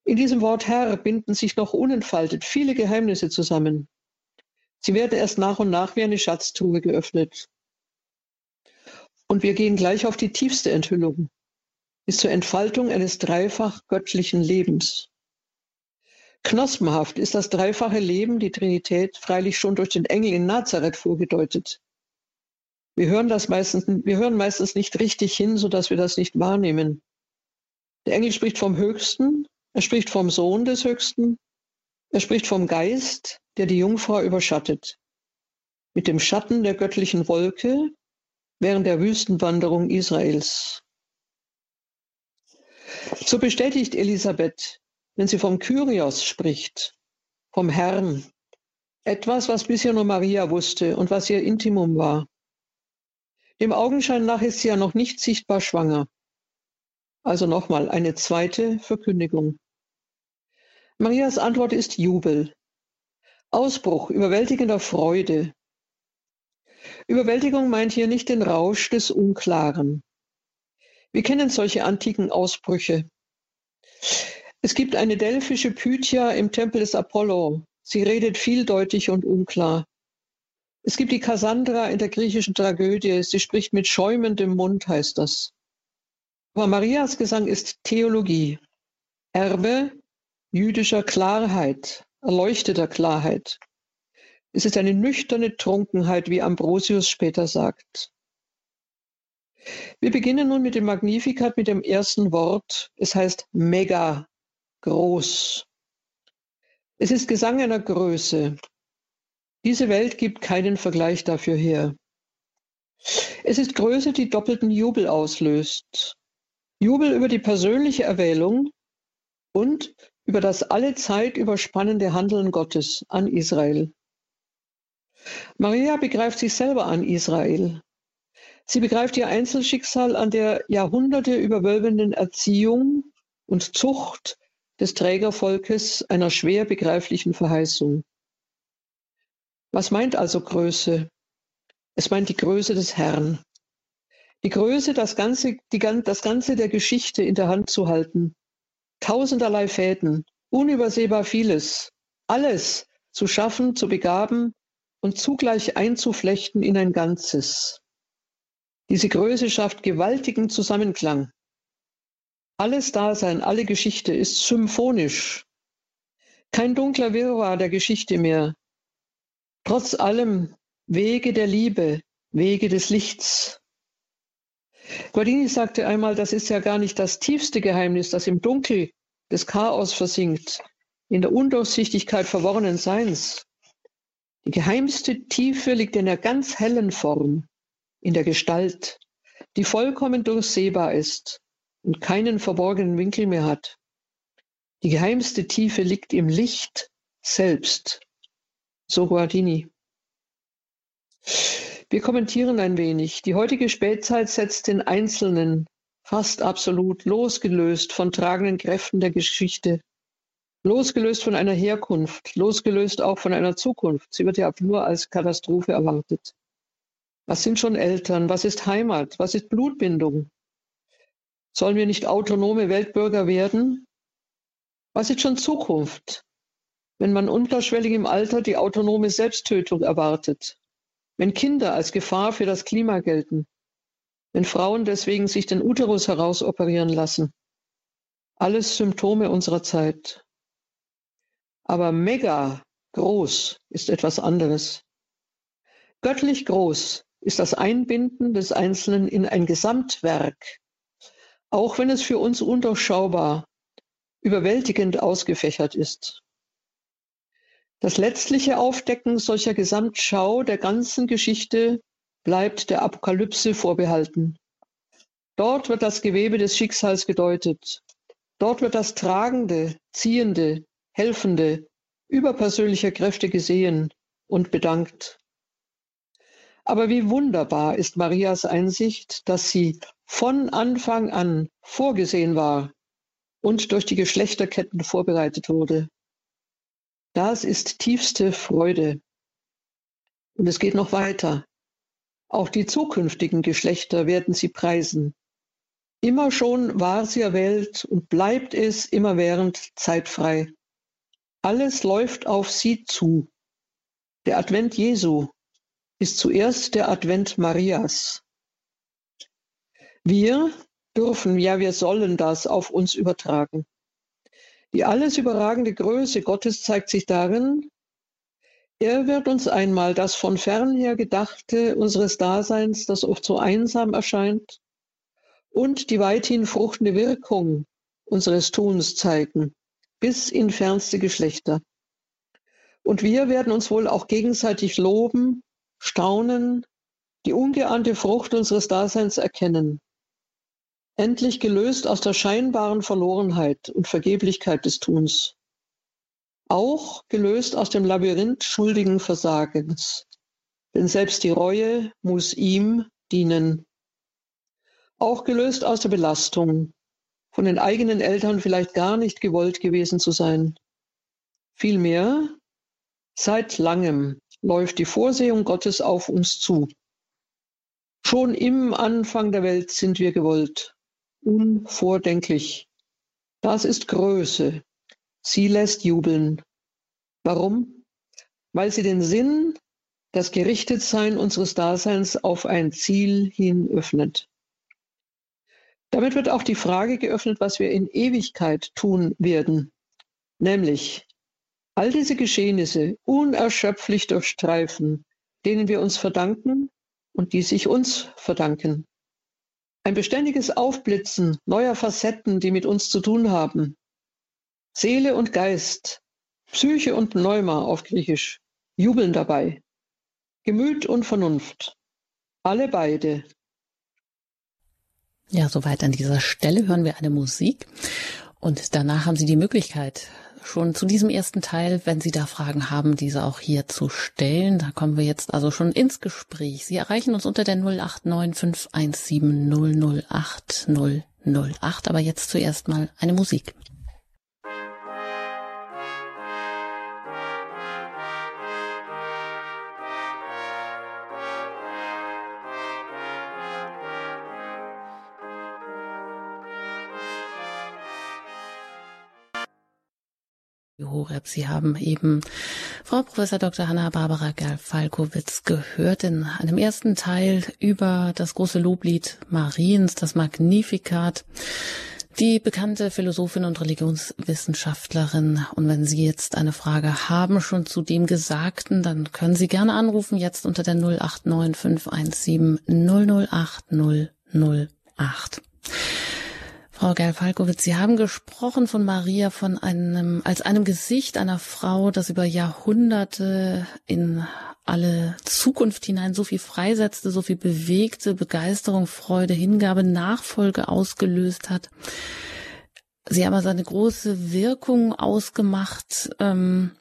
In diesem Wort Herr binden sich noch unentfaltet viele Geheimnisse zusammen. Sie werden erst nach und nach wie eine Schatztruhe geöffnet. Und wir gehen gleich auf die tiefste Enthüllung, bis zur Entfaltung eines dreifach göttlichen Lebens. Knospenhaft ist das dreifache Leben, die Trinität, freilich schon durch den Engel in Nazareth vorgedeutet. Wir hören das meistens, wir hören meistens nicht richtig hin, sodass wir das nicht wahrnehmen. Der Engel spricht vom Höchsten, er spricht vom Sohn des Höchsten, er spricht vom Geist, der die Jungfrau überschattet, mit dem Schatten der göttlichen Wolke während der Wüstenwanderung Israels. So bestätigt Elisabeth, wenn sie vom Kyrios spricht, vom Herrn, etwas, was bisher nur Maria wusste und was ihr Intimum war. Dem Augenschein nach ist sie ja noch nicht sichtbar schwanger. Also nochmal eine zweite Verkündigung. Marias Antwort ist Jubel. Ausbruch überwältigender Freude. Überwältigung meint hier nicht den Rausch des Unklaren. Wir kennen solche antiken Ausbrüche. Es gibt eine delphische Pythia im Tempel des Apollo. Sie redet vieldeutig und unklar. Es gibt die Kassandra in der griechischen Tragödie. Sie spricht mit schäumendem Mund, heißt das. Aber Marias Gesang ist Theologie, Erbe jüdischer Klarheit, erleuchteter Klarheit. Es ist eine nüchterne Trunkenheit, wie Ambrosius später sagt. Wir beginnen nun mit dem Magnificat, mit dem ersten Wort. Es heißt mega, groß. Es ist Gesang einer Größe. Diese Welt gibt keinen Vergleich dafür her. Es ist Größe, die doppelten Jubel auslöst. Jubel über die persönliche Erwählung und über das alle Zeit überspannende Handeln Gottes an Israel. Maria begreift sich selber an Israel. Sie begreift ihr Einzelschicksal an der Jahrhunderte überwölbenden Erziehung und Zucht des Trägervolkes einer schwer begreiflichen Verheißung. Was meint also Größe? Es meint die Größe des Herrn. Die Größe, das Ganze, die, das Ganze der Geschichte in der Hand zu halten, tausenderlei Fäden, unübersehbar vieles, alles zu schaffen, zu begaben und zugleich einzuflechten in ein Ganzes. Diese Größe schafft gewaltigen Zusammenklang. Alles Dasein, alle Geschichte ist symphonisch. Kein dunkler Wirrwarr der Geschichte mehr. Trotz allem Wege der Liebe, Wege des Lichts, Guardini sagte einmal, das ist ja gar nicht das tiefste Geheimnis, das im Dunkel des Chaos versinkt, in der Undurchsichtigkeit verworrenen Seins. Die geheimste Tiefe liegt in der ganz hellen Form, in der Gestalt, die vollkommen durchsehbar ist und keinen verborgenen Winkel mehr hat. Die geheimste Tiefe liegt im Licht selbst. So Guardini. Wir kommentieren ein wenig. Die heutige Spätzeit setzt den Einzelnen fast absolut losgelöst von tragenden Kräften der Geschichte, losgelöst von einer Herkunft, losgelöst auch von einer Zukunft. Sie wird ja nur als Katastrophe erwartet. Was sind schon Eltern? Was ist Heimat? Was ist Blutbindung? Sollen wir nicht autonome Weltbürger werden? Was ist schon Zukunft, wenn man unterschwellig im Alter die autonome Selbsttötung erwartet? Wenn Kinder als Gefahr für das Klima gelten? Wenn Frauen deswegen sich den Uterus herausoperieren lassen? Alles Symptome unserer Zeit. Aber mega groß ist etwas anderes. Göttlich groß ist das Einbinden des Einzelnen in ein Gesamtwerk, auch wenn es für uns undurchschaubar, überwältigend ausgefächert ist. Das letztliche Aufdecken solcher Gesamtschau der ganzen Geschichte bleibt der Apokalypse vorbehalten. Dort wird das Gewebe des Schicksals gedeutet. Dort wird das Tragende, Ziehende, Helfende überpersönlicher Kräfte gesehen und bedankt. Aber wie wunderbar ist Marias Einsicht, dass sie von Anfang an vorgesehen war und durch die Geschlechterketten vorbereitet wurde. Das ist tiefste Freude. Und es geht noch weiter. Auch die zukünftigen Geschlechter werden sie preisen. Immer schon war sie erwählt und bleibt es immerwährend zeitfrei. Alles läuft auf sie zu. Der Advent Jesu ist zuerst der Advent Marias. Wir dürfen, ja wir sollen das auf uns übertragen. Die alles überragende Größe Gottes zeigt sich darin, er wird uns einmal das von fernher Gedachte unseres Daseins, das oft so einsam erscheint, und die weithin fruchtende Wirkung unseres Tuns zeigen, bis in fernste Geschlechter. Und wir werden uns wohl auch gegenseitig loben Staunen, die ungeahnte Frucht unseres Daseins erkennen. Endlich gelöst aus der scheinbaren Verlorenheit und Vergeblichkeit des Tuns. Auch gelöst aus dem Labyrinth schuldigen Versagens. Denn selbst die Reue muss ihm dienen. Auch gelöst aus der Belastung, von den eigenen Eltern vielleicht gar nicht gewollt gewesen zu sein. Vielmehr seit langem läuft die Vorsehung Gottes auf uns zu. Schon im Anfang der Welt sind wir gewollt, unvordenklich. Das ist Größe. Sie lässt jubeln. Warum? Weil sie den Sinn, das Gerichtetsein unseres Daseins auf ein Ziel hin öffnet. Damit wird auch die Frage geöffnet, was wir in Ewigkeit tun werden, nämlich all diese Geschehnisse unerschöpflich durchstreifen, denen wir uns verdanken und die sich uns verdanken. Ein beständiges Aufblitzen neuer Facetten, die mit uns zu tun haben. Seele und Geist, Psyche und Pneuma auf Griechisch, jubeln dabei. Gemüt und Vernunft, alle beide. Ja, soweit an dieser Stelle hören wir eine Musik und danach haben Sie die Möglichkeit, schon zu diesem ersten Teil, wenn Sie da Fragen haben, diese auch hier zu stellen. Da kommen wir jetzt also schon ins Gespräch. Sie erreichen uns unter der 089 517 008 008. Aber jetzt zuerst mal eine Musik. Horeb. Sie haben eben Frau Professor Dr. Hanna Barbara Gerl-Falkowitz gehört in einem ersten Teil über das große Loblied Mariens, das Magnificat. Die bekannte Philosophin und Religionswissenschaftlerin. Und wenn Sie jetzt eine Frage haben schon zu dem Gesagten, dann können Sie gerne anrufen, jetzt unter der 089 517 008 008. Frau Gerl-Falkowitz, Sie haben gesprochen von Maria von einem, als einem Gesicht einer Frau, das über Jahrhunderte in alle Zukunft hinein so viel freisetzte, so viel bewegte, Begeisterung, Freude, Hingabe, Nachfolge ausgelöst hat. Sie haben also eine große Wirkung ausgemacht, ähm,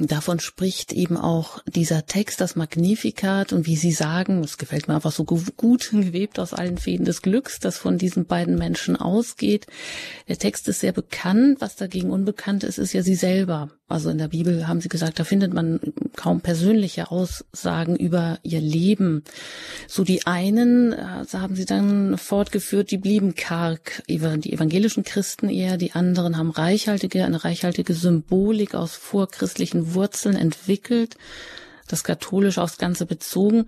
Davon spricht eben auch dieser Text, das Magnificat und wie Sie sagen, es gefällt mir einfach so gut gewebt aus allen Fäden des Glücks, das von diesen beiden Menschen ausgeht. Der Text ist sehr bekannt. Was dagegen unbekannt ist, ist ja sie selber. Also in der Bibel haben Sie gesagt, da findet man kaum persönliche Aussagen über ihr Leben. So die einen, äh, so haben Sie dann fortgeführt, die blieben karg, die evangelischen Christen eher, die anderen haben reichhaltige, eine reichhaltige Symbolik aus vorchristlichen Wurzeln entwickelt, das katholisch aufs Ganze bezogen.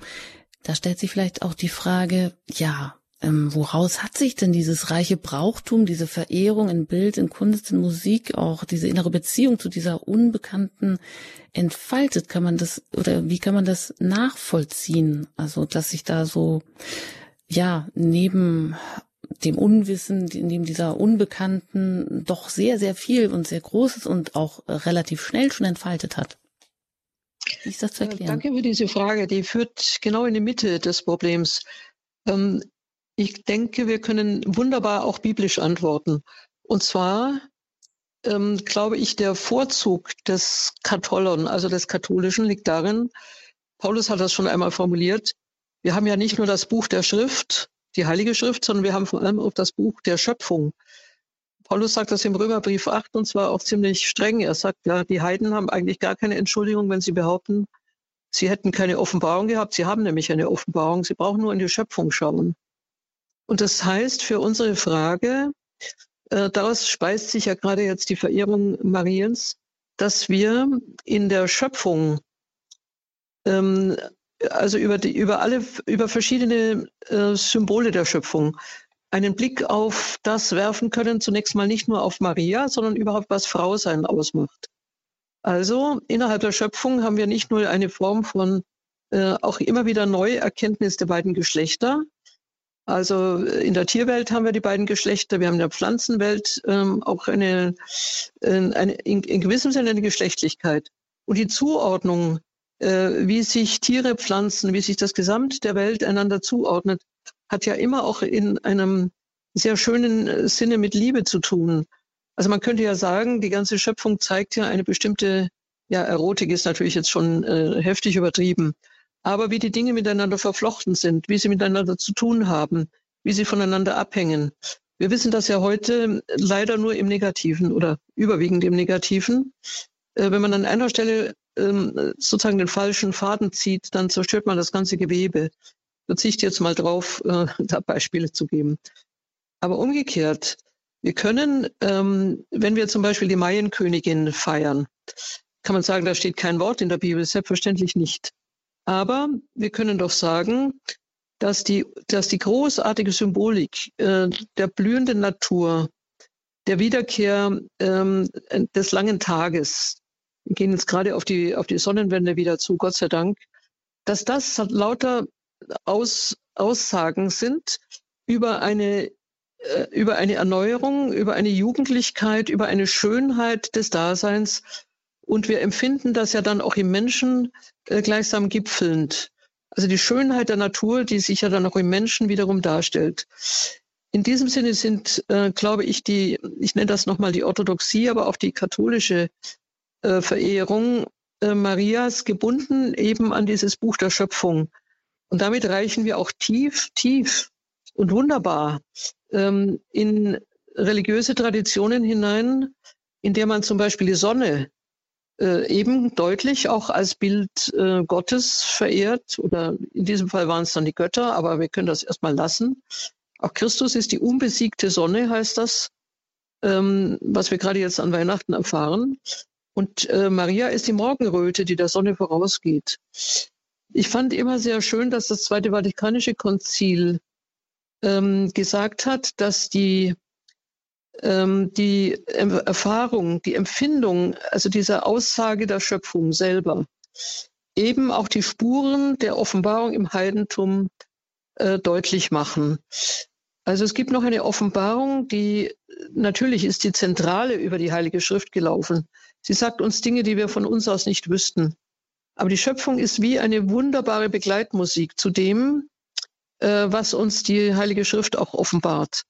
Da stellt sich vielleicht auch die Frage, ja, ähm, woraus hat sich denn dieses reiche Brauchtum, diese Verehrung in Bild, in Kunst, in Musik, auch diese innere Beziehung zu dieser Unbekannten entfaltet? Kann man das oder wie kann man das nachvollziehen? Also, dass sich da so, ja, neben dem Unwissen, neben dieser Unbekannten doch sehr, sehr viel und sehr Großes und auch relativ schnell schon entfaltet hat. Wie ist das zu erklären? Danke für diese Frage. Die führt genau in die Mitte des Problems. Ähm, ich denke, wir können wunderbar auch biblisch antworten. Und zwar ähm, glaube ich, der Vorzug des Katholon, also des Katholischen, liegt darin, Paulus hat das schon einmal formuliert, wir haben ja nicht nur das Buch der Schrift, die Heilige Schrift, sondern wir haben vor allem auch das Buch der Schöpfung. Paulus sagt das im Römerbrief 8 und zwar auch ziemlich streng. Er sagt, ja, die Heiden haben eigentlich gar keine Entschuldigung, wenn sie behaupten, sie hätten keine Offenbarung gehabt. Sie haben nämlich eine Offenbarung. Sie brauchen nur in die Schöpfung schauen. Und das heißt für unsere Frage, äh, daraus speist sich ja gerade jetzt die Verehrung Mariens, dass wir in der Schöpfung ähm, also über, die, über alle, über verschiedene äh, Symbole der Schöpfung einen Blick auf das werfen können, zunächst mal nicht nur auf Maria, sondern überhaupt, was Frausein ausmacht. Also innerhalb der Schöpfung haben wir nicht nur eine Form von äh, auch immer wieder Neuerkenntnis der beiden Geschlechter. Also in der Tierwelt haben wir die beiden Geschlechter, wir haben in der Pflanzenwelt ähm, auch eine, äh, eine in, in gewissem Sinne eine Geschlechtlichkeit. Und die Zuordnung äh, wie sich Tiere, Pflanzen, wie sich das Gesamt der Welt einander zuordnet, hat ja immer auch in einem sehr schönen äh, Sinne mit Liebe zu tun. Also man könnte ja sagen, die ganze Schöpfung zeigt ja eine bestimmte, ja, Erotik ist natürlich jetzt schon äh, heftig übertrieben, aber wie die Dinge miteinander verflochten sind, wie sie miteinander zu tun haben, wie sie voneinander abhängen. Wir wissen das ja heute leider nur im Negativen oder überwiegend im Negativen. Äh, wenn man an einer Stelle ähm, sozusagen den falschen Faden zieht, dann zerstört man das ganze Gewebe. Verzichte jetzt mal drauf, äh, da Beispiele zu geben. Aber umgekehrt, wir können, ähm, wenn wir zum Beispiel die Maienkönigin feiern, kann man sagen, da steht kein Wort in der Bibel, selbstverständlich nicht. Aber wir können doch sagen, dass die, dass die großartige Symbolik äh, der blühenden Natur, der Wiederkehr ähm, des langen Tages, wir gehen jetzt gerade auf die, auf die Sonnenwende wieder zu, Gott sei Dank, dass das lauter Aus, Aussagen sind über eine, äh, über eine Erneuerung, über eine Jugendlichkeit, über eine Schönheit des Daseins. Und wir empfinden das ja dann auch im Menschen äh, gleichsam gipfelnd. Also die Schönheit der Natur, die sich ja dann auch im Menschen wiederum darstellt. In diesem Sinne sind, äh, glaube ich, die, ich nenne das nochmal die Orthodoxie, aber auch die katholische äh, Verehrung äh, Marias gebunden eben an dieses Buch der Schöpfung. Und damit reichen wir auch tief, tief und wunderbar ähm, in religiöse Traditionen hinein, in der man zum Beispiel die Sonne äh, eben deutlich auch als Bild äh, Gottes verehrt. Oder in diesem Fall waren es dann die Götter, aber wir können das erstmal lassen. Auch Christus ist die unbesiegte Sonne, heißt das, ähm, was wir gerade jetzt an Weihnachten erfahren. Und äh, Maria ist die Morgenröte, die der Sonne vorausgeht. Ich fand immer sehr schön, dass das Zweite Vatikanische Konzil ähm, gesagt hat, dass die, die Erfahrung, die Empfindung, also diese Aussage der Schöpfung selber, eben auch die Spuren der Offenbarung im Heidentum äh, deutlich machen. Also es gibt noch eine Offenbarung, die natürlich ist die Zentrale über die Heilige Schrift gelaufen. Sie sagt uns Dinge, die wir von uns aus nicht wüssten. Aber die Schöpfung ist wie eine wunderbare Begleitmusik zu dem, äh, was uns die Heilige Schrift auch offenbart.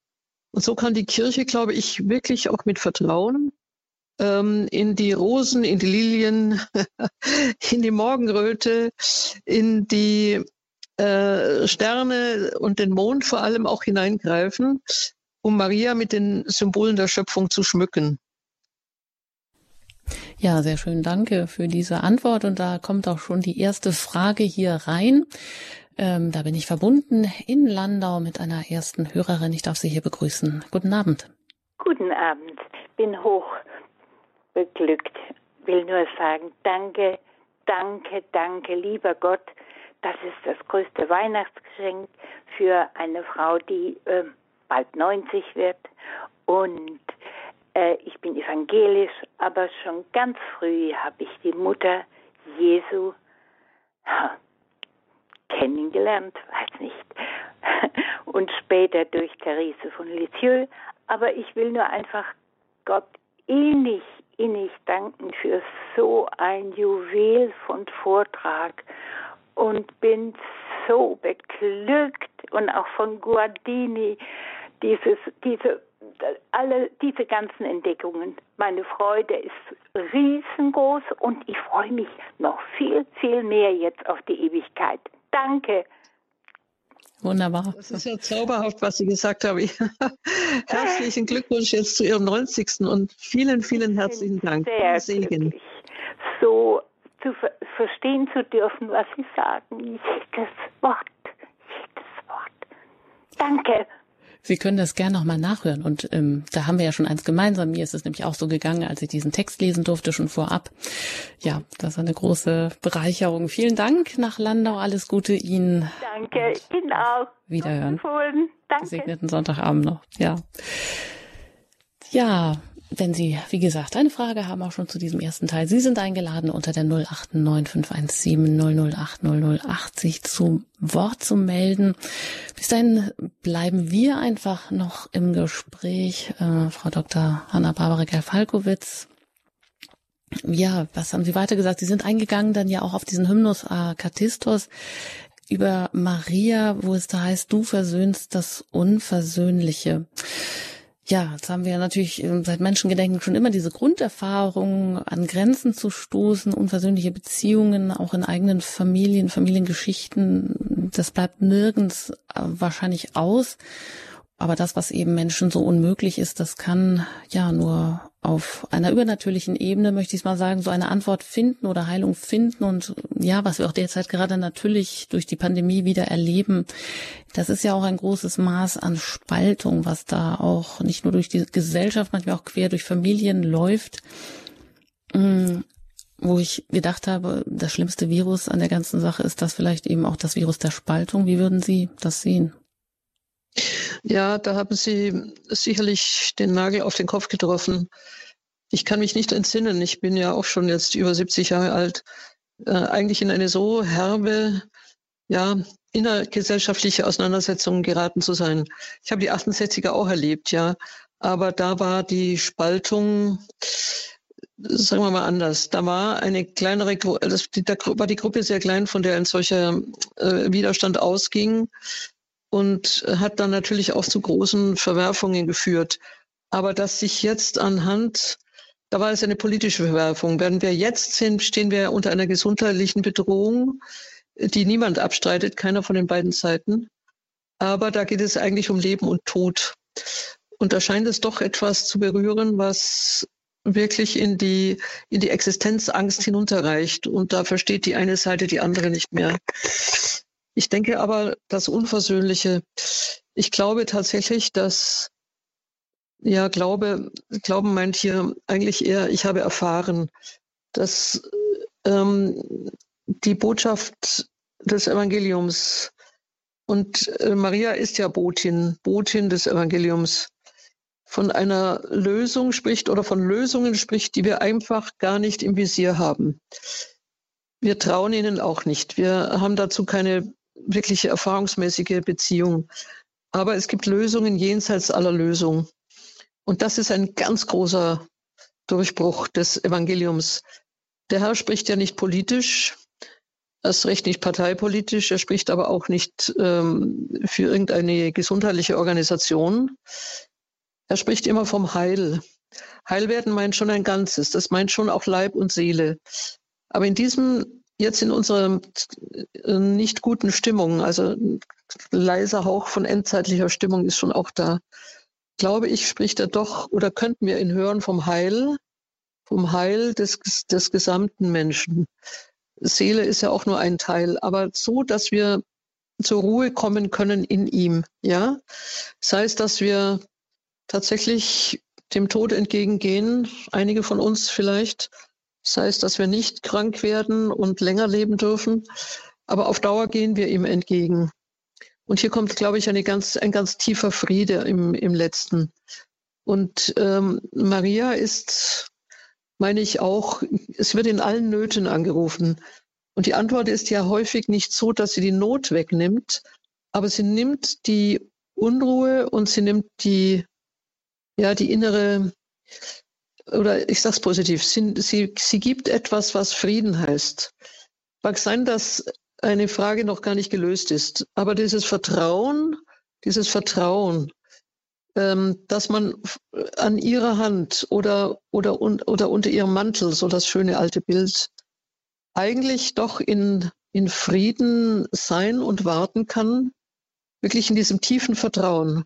Und so kann die Kirche, glaube ich, wirklich auch mit Vertrauen ähm, in die Rosen, in die Lilien, in die Morgenröte, in die äh, Sterne und den Mond vor allem auch hineingreifen, um Maria mit den Symbolen der Schöpfung zu schmücken. Ja, sehr schön. Danke für diese Antwort. Und da kommt auch schon die erste Frage hier rein. Ähm, da bin ich verbunden in Landau mit einer ersten Hörerin. Ich darf Sie hier begrüßen. Guten Abend. Guten Abend. Bin hoch beglückt. Will nur sagen, danke, danke, danke, lieber Gott. Das ist das größte Weihnachtsgeschenk für eine Frau, die äh, bald 90 wird und äh, ich bin evangelisch, aber schon ganz früh habe ich die Mutter Jesu kennengelernt, weiß nicht. Und später durch Therese von Lisieux. Aber ich will nur einfach Gott innig, innig danken für so ein Juwel von Vortrag und bin so beglückt und auch von Guardini dieses, diese alle diese ganzen Entdeckungen. Meine Freude ist riesengroß und ich freue mich noch viel, viel mehr jetzt auf die Ewigkeit. Danke. Wunderbar. Das ist ja zauberhaft, was Sie gesagt haben. Herzlichen Glückwunsch jetzt zu Ihrem 90. und vielen, vielen herzlichen Dank. Sehr Segen. Glücklich, so zu ver verstehen zu dürfen, was Sie sagen. Jedes Wort, jedes Wort. Danke. Sie können das gerne nochmal nachhören. Und ähm, da haben wir ja schon eins gemeinsam. Mir ist es nämlich auch so gegangen, als ich diesen Text lesen durfte, schon vorab. Ja, das ist eine große Bereicherung. Vielen Dank nach Landau. Alles Gute Ihnen. Danke, Ihnen auch. Wiederhören. Danke. Gesegneten Sonntagabend noch. Ja. Ja, wenn Sie, wie gesagt, eine Frage haben, auch schon zu diesem ersten Teil, Sie sind eingeladen, unter der 089517 008 0080 zu Wort zu melden. Bis dahin bleiben wir einfach noch im Gespräch. Äh, Frau Dr. Hanna-Barbara Gerfalkowitz. Ja, was haben Sie weiter gesagt? Sie sind eingegangen dann ja auch auf diesen Hymnus Akatistos über Maria, wo es da heißt, du versöhnst das Unversöhnliche. Ja, jetzt haben wir natürlich ähm, seit Menschengedenken schon immer diese Grunderfahrung, an Grenzen zu stoßen, unversöhnliche Beziehungen, auch in eigenen Familien, Familiengeschichten. Das bleibt nirgends äh, wahrscheinlich aus. Aber das, was eben Menschen so unmöglich ist, das kann ja nur auf einer übernatürlichen Ebene, möchte ich mal sagen, so eine Antwort finden oder Heilung finden. Und ja, was wir auch derzeit gerade natürlich durch die Pandemie wieder erleben, das ist ja auch ein großes Maß an Spaltung, was da auch nicht nur durch die Gesellschaft, manchmal auch quer durch Familien läuft. Mm, wo ich gedacht habe, das schlimmste Virus an der ganzen Sache ist das vielleicht eben auch das Virus der Spaltung. Wie würden Sie das sehen? Ja, da haben Sie sicherlich den Nagel auf den Kopf getroffen. Ich kann mich nicht entsinnen, ich bin ja auch schon jetzt über 70 Jahre alt, äh, eigentlich in eine so herbe, ja, innergesellschaftliche Auseinandersetzung geraten zu sein. Ich habe die 68er auch erlebt, ja, aber da war die Spaltung, sagen wir mal anders. Da war eine kleinere, das, da war die Gruppe sehr klein, von der ein solcher äh, Widerstand ausging und hat dann natürlich auch zu großen Verwerfungen geführt. Aber dass sich jetzt anhand, da war es eine politische Verwerfung, werden wir jetzt sind, stehen wir unter einer gesundheitlichen Bedrohung, die niemand abstreitet, keiner von den beiden Seiten. Aber da geht es eigentlich um Leben und Tod. Und da scheint es doch etwas zu berühren, was wirklich in die, in die Existenzangst hinunterreicht. Und da versteht die eine Seite die andere nicht mehr. Ich denke aber, das Unversöhnliche, ich glaube tatsächlich, dass, ja, Glaube, Glauben meint hier eigentlich eher, ich habe erfahren, dass ähm, die Botschaft des Evangeliums und äh, Maria ist ja Botin, Botin des Evangeliums, von einer Lösung spricht oder von Lösungen spricht, die wir einfach gar nicht im Visier haben. Wir trauen ihnen auch nicht. Wir haben dazu keine wirkliche erfahrungsmäßige Beziehung. Aber es gibt Lösungen jenseits aller Lösungen. Und das ist ein ganz großer Durchbruch des Evangeliums. Der Herr spricht ja nicht politisch, erst recht nicht parteipolitisch, er spricht aber auch nicht ähm, für irgendeine gesundheitliche Organisation. Er spricht immer vom Heil. Heilwerden meint schon ein Ganzes, das meint schon auch Leib und Seele. Aber in diesem, jetzt in unserer äh, nicht guten Stimmung, also leiser Hauch von endzeitlicher Stimmung ist schon auch da, glaube ich, spricht er doch oder könnten wir ihn hören vom Heil, vom Heil des, des gesamten Menschen. Seele ist ja auch nur ein Teil, aber so, dass wir zur Ruhe kommen können in ihm, ja. Sei es, dass wir tatsächlich dem Tod entgegengehen, einige von uns vielleicht, sei es, dass wir nicht krank werden und länger leben dürfen, aber auf Dauer gehen wir ihm entgegen. Und hier kommt, glaube ich, eine ganz, ein ganz tiefer Friede im, im Letzten. Und ähm, Maria ist meine ich auch, es wird in allen Nöten angerufen. Und die Antwort ist ja häufig nicht so, dass sie die Not wegnimmt, aber sie nimmt die Unruhe und sie nimmt die, ja, die innere, oder ich sage es positiv, sie, sie, sie gibt etwas, was Frieden heißt. Mag sein, dass eine Frage noch gar nicht gelöst ist, aber dieses Vertrauen, dieses Vertrauen, ähm, dass man an ihrer Hand oder, oder, oder unter ihrem Mantel, so das schöne alte Bild, eigentlich doch in, in Frieden sein und warten kann, wirklich in diesem tiefen Vertrauen.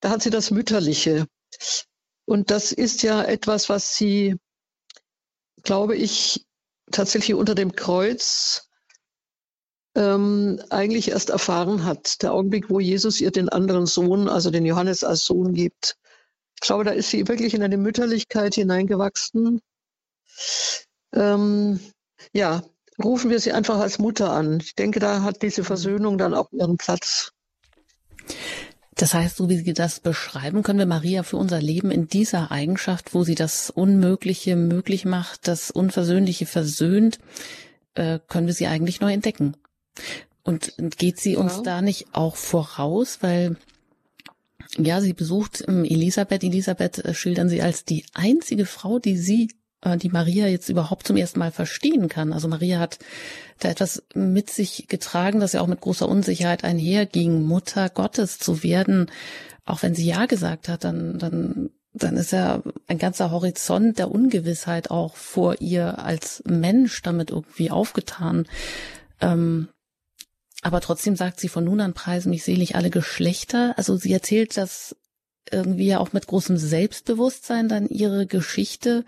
Da hat sie das Mütterliche. Und das ist ja etwas, was sie, glaube ich, tatsächlich unter dem Kreuz ähm, eigentlich erst erfahren hat. Der Augenblick, wo Jesus ihr den anderen Sohn, also den Johannes als Sohn gibt. Ich glaube, da ist sie wirklich in eine Mütterlichkeit hineingewachsen. Ähm, ja, rufen wir sie einfach als Mutter an. Ich denke, da hat diese Versöhnung dann auch ihren Platz. Das heißt, so wie Sie das beschreiben, können wir Maria für unser Leben in dieser Eigenschaft, wo sie das Unmögliche möglich macht, das Unversöhnliche versöhnt, äh, können wir sie eigentlich neu entdecken. Und geht sie uns ja. da nicht auch voraus, weil ja, sie besucht ähm, Elisabeth. Elisabeth äh, schildern sie als die einzige Frau, die sie, die Maria jetzt überhaupt zum ersten Mal verstehen kann. Also Maria hat da etwas mit sich getragen, das ja auch mit großer Unsicherheit einherging, Mutter Gottes zu werden. Auch wenn sie Ja gesagt hat, dann, dann, dann ist ja ein ganzer Horizont der Ungewissheit auch vor ihr als Mensch damit irgendwie aufgetan. Ähm, aber trotzdem sagt sie, von nun an preisen mich selig alle Geschlechter. Also sie erzählt das irgendwie ja auch mit großem Selbstbewusstsein dann ihre Geschichte.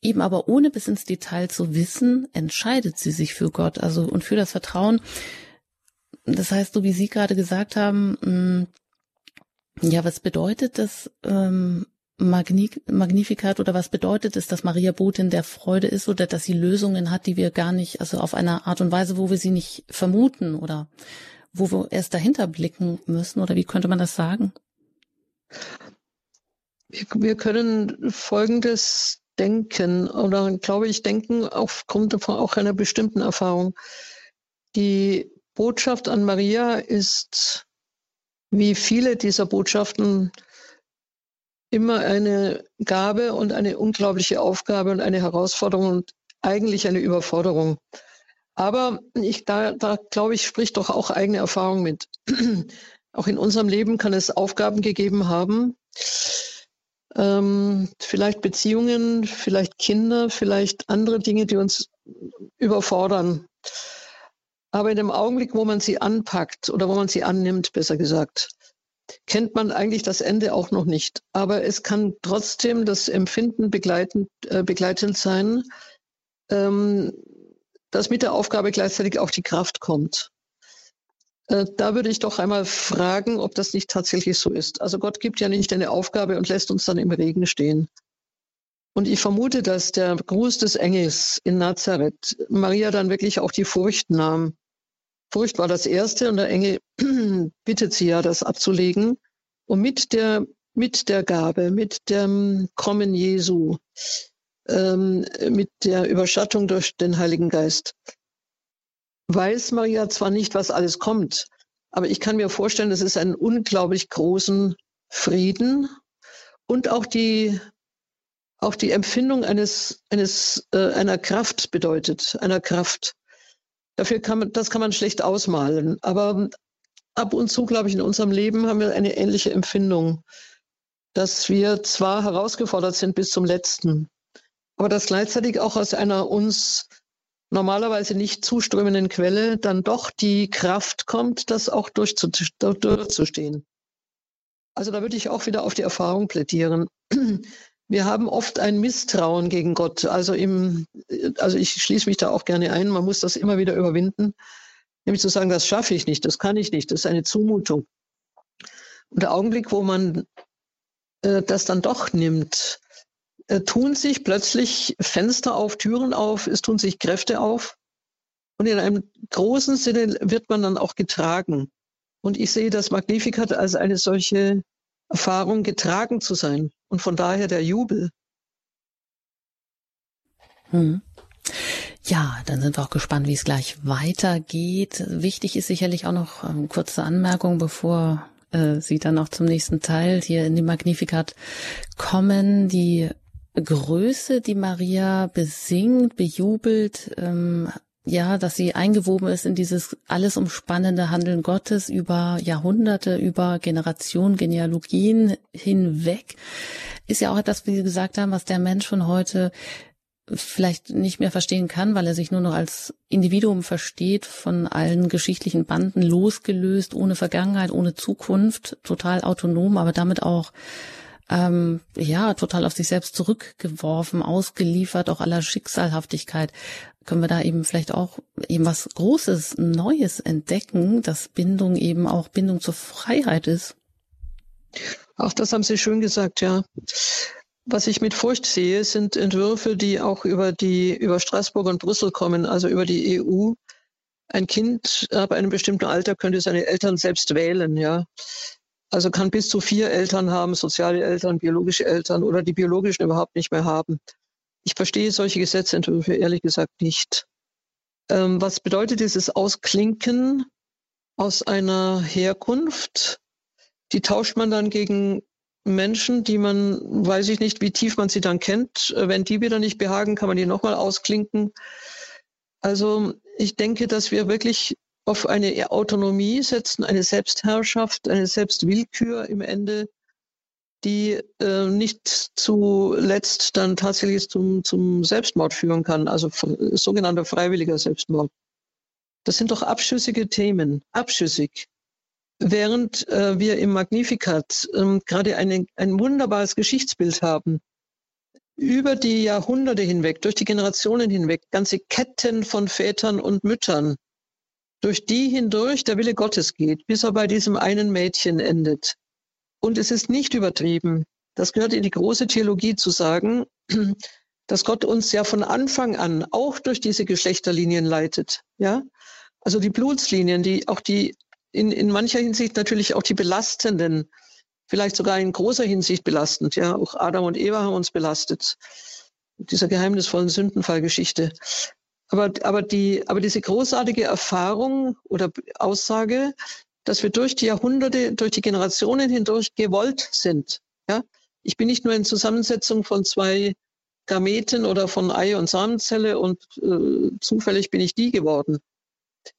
Eben aber ohne bis ins Detail zu wissen, entscheidet sie sich für Gott, also und für das Vertrauen. Das heißt, so wie Sie gerade gesagt haben, mm, ja, was bedeutet das ähm, Magnificat oder was bedeutet es, dass Maria Botin der Freude ist oder dass sie Lösungen hat, die wir gar nicht, also auf eine Art und Weise, wo wir sie nicht vermuten oder wo wir erst dahinter blicken müssen oder wie könnte man das sagen? Wir können Folgendes denken oder glaube ich denken aufgrund von auch einer bestimmten Erfahrung. Die Botschaft an Maria ist wie viele dieser Botschaften immer eine Gabe und eine unglaubliche Aufgabe und eine Herausforderung und eigentlich eine Überforderung. Aber ich, da, da glaube ich, spricht doch auch eigene Erfahrung mit. auch in unserem Leben kann es Aufgaben gegeben haben, ähm, vielleicht Beziehungen, vielleicht Kinder, vielleicht andere Dinge, die uns überfordern. Aber in dem Augenblick, wo man sie anpackt oder wo man sie annimmt, besser gesagt, kennt man eigentlich das Ende auch noch nicht. Aber es kann trotzdem das Empfinden begleitend, äh, begleitend sein, ähm, dass mit der Aufgabe gleichzeitig auch die Kraft kommt. Äh, da würde ich doch einmal fragen, ob das nicht tatsächlich so ist. Also Gott gibt ja nicht eine Aufgabe und lässt uns dann im Regen stehen. Und ich vermute, dass der Gruß des Engels in Nazareth Maria dann wirklich auch die Furcht nahm Furcht war das Erste und der Engel bittet sie ja, das abzulegen. Und mit der, mit der Gabe, mit dem Kommen Jesu, ähm, mit der Überschattung durch den Heiligen Geist, weiß Maria zwar nicht, was alles kommt, Aber ich kann mir vorstellen, es einen unglaublich großen Frieden und auch die, auch die Empfindung eines, eines, äh, einer Kraft bedeutet, einer Kraft. Dafür kann man, das kann man schlecht ausmalen. Aber ab und zu, glaube ich, in unserem Leben haben wir eine ähnliche Empfindung, dass wir zwar herausgefordert sind bis zum Letzten, aber dass gleichzeitig auch aus einer uns normalerweise nicht zuströmenden Quelle dann doch die Kraft kommt, das auch durchzustehen. Also da würde ich auch wieder auf die Erfahrung plädieren. Wir haben oft ein Misstrauen gegen Gott. Also im, also ich schließe mich da auch gerne ein. Man muss das immer wieder überwinden. Nämlich zu sagen, das schaffe ich nicht, das kann ich nicht, das ist eine Zumutung. Und der Augenblick, wo man äh, das dann doch nimmt, äh, tun sich plötzlich Fenster auf, Türen auf, es tun sich Kräfte auf. Und in einem großen Sinne wird man dann auch getragen. Und ich sehe das Magnificat als eine solche Erfahrung, getragen zu sein. Und von daher der Jubel. Hm. Ja, dann sind wir auch gespannt, wie es gleich weitergeht. Wichtig ist sicherlich auch noch eine ähm, kurze Anmerkung, bevor äh, Sie dann auch zum nächsten Teil hier in die Magnificat kommen. Die Größe, die Maria besingt, bejubelt, ähm, ja, dass sie eingewoben ist in dieses alles umspannende Handeln Gottes über Jahrhunderte, über Generationen, Genealogien hinweg, ist ja auch etwas, wie Sie gesagt haben, was der Mensch von heute vielleicht nicht mehr verstehen kann, weil er sich nur noch als Individuum versteht, von allen geschichtlichen Banden losgelöst, ohne Vergangenheit, ohne Zukunft, total autonom, aber damit auch ähm, ja total auf sich selbst zurückgeworfen, ausgeliefert, auch aller Schicksalhaftigkeit. Können wir da eben vielleicht auch eben was Großes, Neues entdecken, dass Bindung eben auch Bindung zur Freiheit ist? Auch das haben Sie schön gesagt, ja. Was ich mit Furcht sehe, sind Entwürfe, die auch über die, über Straßburg und Brüssel kommen, also über die EU. Ein Kind ab einem bestimmten Alter könnte seine Eltern selbst wählen, ja. Also kann bis zu vier Eltern haben, soziale Eltern, biologische Eltern oder die biologischen überhaupt nicht mehr haben. Ich verstehe solche Gesetzentwürfe ehrlich gesagt nicht. Ähm, was bedeutet dieses Ausklinken aus einer Herkunft? Die tauscht man dann gegen Menschen, die man, weiß ich nicht, wie tief man sie dann kennt. Wenn die wieder nicht behagen, kann man die nochmal ausklinken. Also ich denke, dass wir wirklich auf eine Autonomie setzen, eine Selbstherrschaft, eine Selbstwillkür im Ende, die äh, nicht zuletzt dann tatsächlich zum, zum Selbstmord führen kann, also sogenannter freiwilliger Selbstmord. Das sind doch abschüssige Themen, abschüssig. Während äh, wir im Magnificat äh, gerade ein wunderbares Geschichtsbild haben, über die Jahrhunderte hinweg, durch die Generationen hinweg, ganze Ketten von Vätern und Müttern, durch die hindurch der Wille Gottes geht, bis er bei diesem einen Mädchen endet. Und es ist nicht übertrieben. Das gehört in die große Theologie zu sagen, dass Gott uns ja von Anfang an auch durch diese Geschlechterlinien leitet. Ja, also die Blutslinien, die auch die in, in mancher Hinsicht natürlich auch die belastenden, vielleicht sogar in großer Hinsicht belastend. Ja, auch Adam und Eva haben uns belastet. Dieser geheimnisvollen Sündenfallgeschichte. Aber, aber, die, aber diese großartige Erfahrung oder Aussage, dass wir durch die Jahrhunderte, durch die Generationen hindurch gewollt sind. Ja? Ich bin nicht nur in Zusammensetzung von zwei Gameten oder von Ei- und Samenzelle und äh, zufällig bin ich die geworden.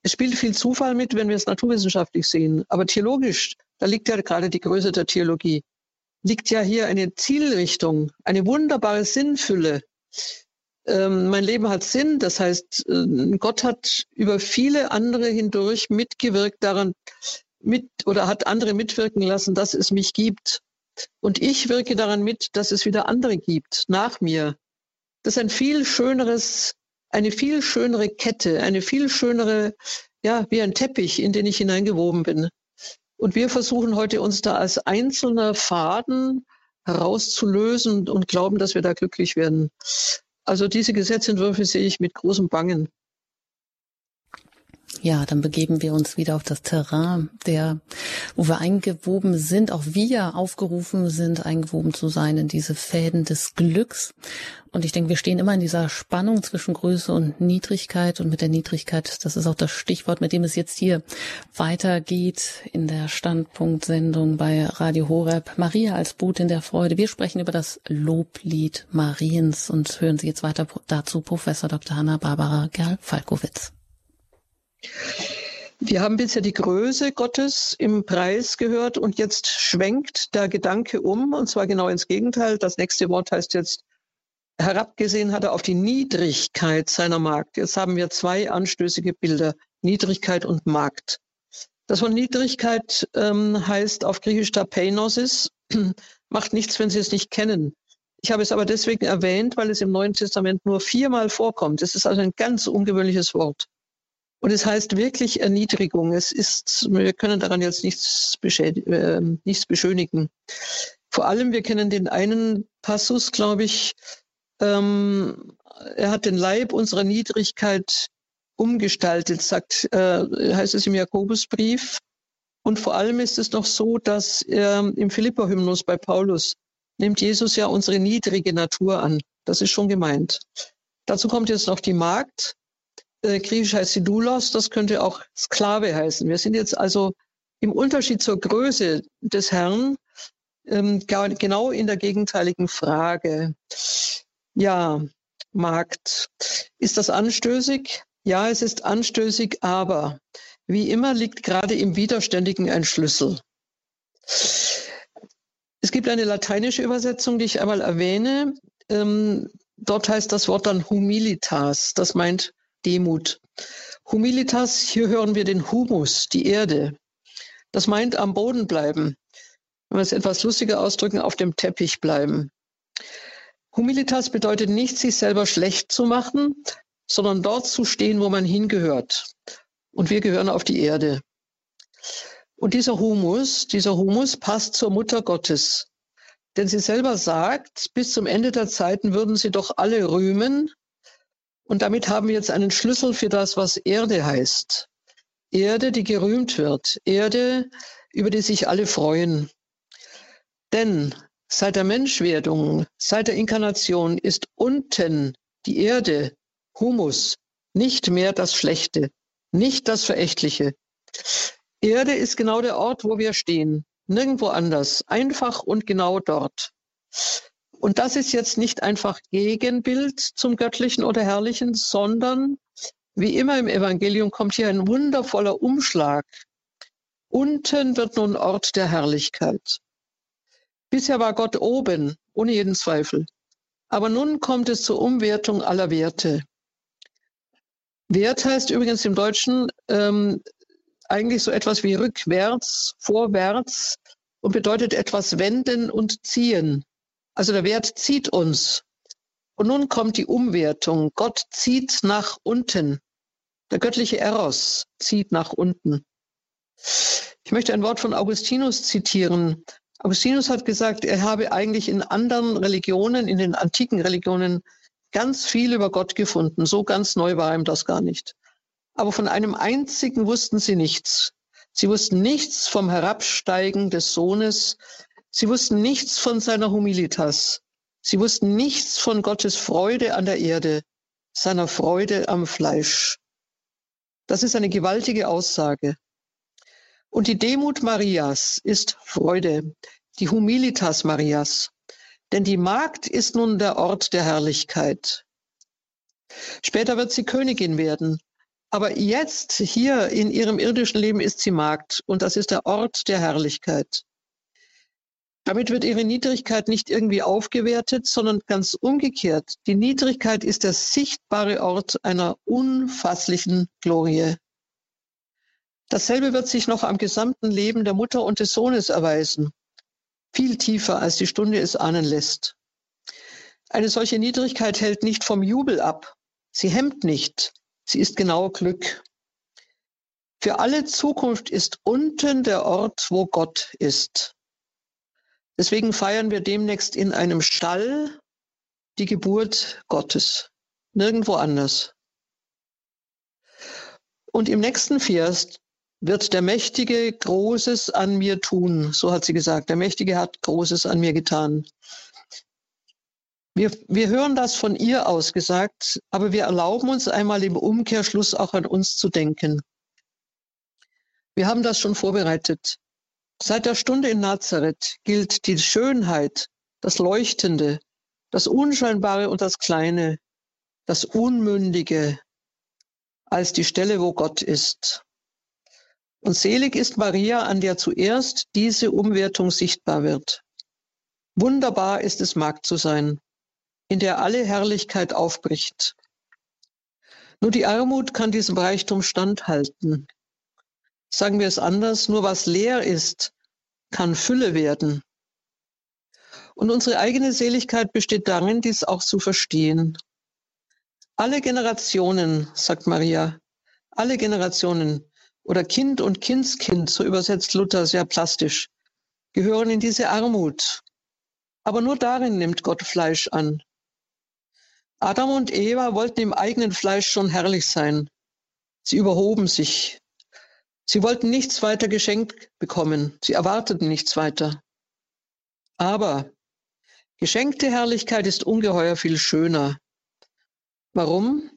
Es spielt viel Zufall mit, wenn wir es naturwissenschaftlich sehen. Aber theologisch, da liegt ja gerade die Größe der Theologie, liegt ja hier eine Zielrichtung, eine wunderbare Sinnfülle, mein Leben hat Sinn. Das heißt, äh, Gott hat über viele andere hindurch mitgewirkt daran, mit oder hat andere mitwirken lassen, dass es mich gibt. Und ich wirke daran mit, dass es wieder andere gibt, nach mir. Das ist ein viel schöneres, eine viel schönere Kette, eine viel schönere, ja, wie ein Teppich, in den ich hineingewoben bin. Und wir versuchen heute uns da als einzelner Faden herauszulösen und glauben, dass wir da glücklich werden. Also diese Gesetzentwürfe sehe ich mit großem Bangen. Ja, dann begeben wir uns wieder auf das Terrain, der, wo wir eingewoben sind, auch wir aufgerufen sind, eingewoben zu sein in diese Fäden des Glücks. Und ich denke, wir stehen immer in dieser Spannung zwischen Größe und Niedrigkeit. Und mit der Niedrigkeit, das ist auch das Stichwort, mit dem es jetzt hier weitergeht in der Standpunktsendung bei Radio Horeb. Maria als Boot in der Freude. Wir sprechen über das Loblied Mariens und hören Sie jetzt weiter dazu Professor Dr. Hanna Barbara Gerl-Falkowitz. Wir haben bisher die Größe Gottes im Preis gehört und jetzt schwenkt der Gedanke um, und zwar genau ins Gegenteil. Das nächste Wort heißt jetzt, herabgesehen hat er auf die Niedrigkeit seiner Magd. Jetzt haben wir zwei anstößige Bilder, Niedrigkeit und Magd. Das von Niedrigkeit ähm, heißt auf Griechisch Tapeinosis, macht nichts, wenn Sie es nicht kennen. Ich habe es aber deswegen erwähnt, weil es im Neuen Testament nur viermal vorkommt. Es ist also ein ganz ungewöhnliches Wort. Und es heißt wirklich Erniedrigung. Es ist, wir können daran jetzt nichts, äh, nichts beschönigen. Vor allem, wir kennen den einen Passus, glaube ich, ähm, er hat den Leib unserer Niedrigkeit umgestaltet, sagt, äh, heißt es im Jakobusbrief. Und vor allem ist es noch so, dass äh, im Philippa-Hymnus bei Paulus nimmt Jesus ja unsere niedrige Natur an. Das ist schon gemeint. Dazu kommt jetzt noch die Magd, äh, griechisch heißt sie Doulos, das könnte auch Sklave heißen. Wir sind jetzt also im Unterschied zur Größe des Herrn ähm, genau in der gegenteiligen Frage. Ja, Markt. Ist das anstößig? Ja, es ist anstößig, aber wie immer liegt gerade im Widerständigen ein Schlüssel. Es gibt eine lateinische Übersetzung, die ich einmal erwähne. Ähm, dort heißt das Wort dann humilitas. Das meint Demut. Humilitas, hier hören wir den Humus, die Erde. Das meint am Boden bleiben. Wenn wir es etwas lustiger ausdrücken, auf dem Teppich bleiben. Humilitas bedeutet nicht, sich selber schlecht zu machen, sondern dort zu stehen, wo man hingehört. Und wir gehören auf die Erde. Und dieser Humus, dieser Humus passt zur Mutter Gottes. Denn sie selber sagt, bis zum Ende der Zeiten würden sie doch alle rühmen, und damit haben wir jetzt einen Schlüssel für das, was Erde heißt. Erde, die gerühmt wird. Erde, über die sich alle freuen. Denn seit der Menschwerdung, seit der Inkarnation ist unten die Erde, Humus, nicht mehr das Schlechte, nicht das Verächtliche. Erde ist genau der Ort, wo wir stehen, nirgendwo anders, einfach und genau dort. Und das ist jetzt nicht einfach Gegenbild zum Göttlichen oder Herrlichen, sondern wie immer im Evangelium kommt hier ein wundervoller Umschlag. Unten wird nun Ort der Herrlichkeit. Bisher war Gott oben, ohne jeden Zweifel. Aber nun kommt es zur Umwertung aller Werte. Wert heißt übrigens im Deutschen ähm, eigentlich so etwas wie rückwärts, vorwärts und bedeutet etwas wenden und ziehen. Also der Wert zieht uns. Und nun kommt die Umwertung. Gott zieht nach unten. Der göttliche Eros zieht nach unten. Ich möchte ein Wort von Augustinus zitieren. Augustinus hat gesagt, er habe eigentlich in anderen Religionen, in den antiken Religionen, ganz viel über Gott gefunden. So ganz neu war ihm das gar nicht. Aber von einem einzigen wussten sie nichts. Sie wussten nichts vom Herabsteigen des Sohnes, Sie wussten nichts von seiner Humilitas. Sie wussten nichts von Gottes Freude an der Erde, seiner Freude am Fleisch. Das ist eine gewaltige Aussage. Und die Demut Marias ist Freude, die Humilitas Marias. Denn die Magd ist nun der Ort der Herrlichkeit. Später wird sie Königin werden. Aber jetzt, hier in ihrem irdischen Leben, ist sie Magd. Und das ist der Ort der Herrlichkeit. Damit wird ihre Niedrigkeit nicht irgendwie aufgewertet, sondern ganz umgekehrt. Die Niedrigkeit ist der sichtbare Ort einer unfasslichen Glorie. Dasselbe wird sich noch am gesamten Leben der Mutter und des Sohnes erweisen. Viel tiefer, als die Stunde es ahnen lässt. Eine solche Niedrigkeit hält nicht vom Jubel ab. Sie hemmt nicht. Sie ist genau Glück. Für alle Zukunft ist unten der Ort, wo Gott ist. Deswegen feiern wir demnächst in einem Stall die Geburt Gottes, nirgendwo anders. Und im nächsten Vers wird der Mächtige Großes an mir tun. So hat sie gesagt. Der Mächtige hat Großes an mir getan. Wir, wir hören das von ihr aus gesagt, aber wir erlauben uns einmal im Umkehrschluss auch an uns zu denken. Wir haben das schon vorbereitet. Seit der Stunde in Nazareth gilt die Schönheit, das Leuchtende, das Unscheinbare und das Kleine, das Unmündige als die Stelle, wo Gott ist. Und selig ist Maria, an der zuerst diese Umwertung sichtbar wird. Wunderbar ist es, Magd zu sein in der alle Herrlichkeit aufbricht. Nur die Armut kann diesem Reichtum standhalten. Sagen wir es anders, nur was leer ist, kann Fülle werden. Und unsere eigene Seligkeit besteht darin, dies auch zu verstehen. Alle Generationen, sagt Maria, alle Generationen oder Kind und Kindskind, so übersetzt Luther sehr plastisch, gehören in diese Armut. Aber nur darin nimmt Gott Fleisch an. Adam und Eva wollten im eigenen Fleisch schon herrlich sein. Sie überhoben sich. Sie wollten nichts weiter geschenkt bekommen. Sie erwarteten nichts weiter. Aber geschenkte Herrlichkeit ist ungeheuer viel schöner. Warum?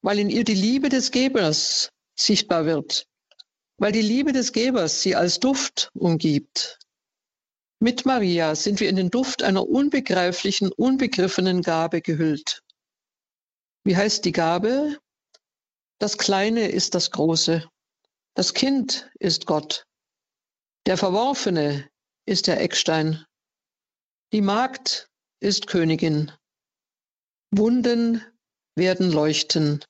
Weil in ihr die Liebe des Gebers sichtbar wird. Weil die Liebe des Gebers sie als Duft umgibt. Mit Maria sind wir in den Duft einer unbegreiflichen, unbegriffenen Gabe gehüllt. Wie heißt die Gabe? Das Kleine ist das Große. Das Kind ist Gott. Der Verworfene ist der Eckstein. Die Magd ist Königin. Wunden werden leuchten.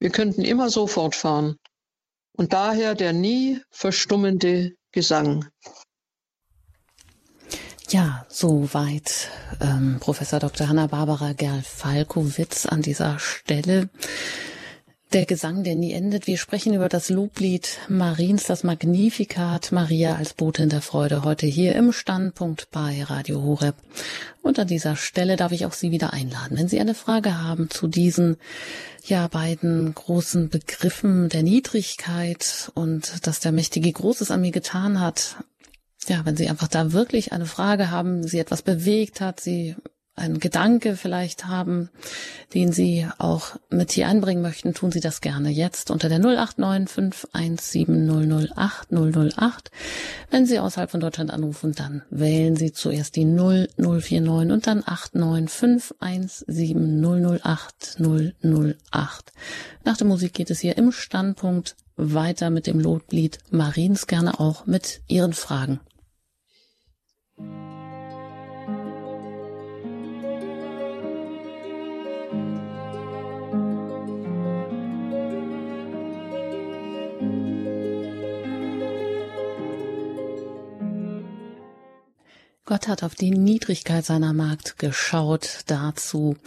Wir könnten immer so fortfahren. Und daher der nie verstummende Gesang. Ja, soweit ähm, Professor Dr. Hanna-Barbara Gerl-Falkowitz an dieser Stelle. Der Gesang, der nie endet. Wir sprechen über das Loblied Mariens, das Magnificat Maria als Botin der Freude heute hier im Standpunkt bei Radio Horeb. Und an dieser Stelle darf ich auch Sie wieder einladen. Wenn Sie eine Frage haben zu diesen ja beiden großen Begriffen der Niedrigkeit und dass der Mächtige Großes an mir getan hat, ja, wenn Sie einfach da wirklich eine Frage haben, Sie etwas bewegt hat, Sie einen Gedanke vielleicht haben, den Sie auch mit hier einbringen möchten, tun Sie das gerne jetzt unter der 089 517 008 008. Wenn Sie außerhalb von Deutschland anrufen, dann wählen Sie zuerst die 0049 und dann 89 517 008 008. Nach der Musik geht es hier im Standpunkt weiter mit dem Loblied Mariens gerne auch mit Ihren Fragen. Gott hat auf die Niedrigkeit seiner Magd geschaut. Dazu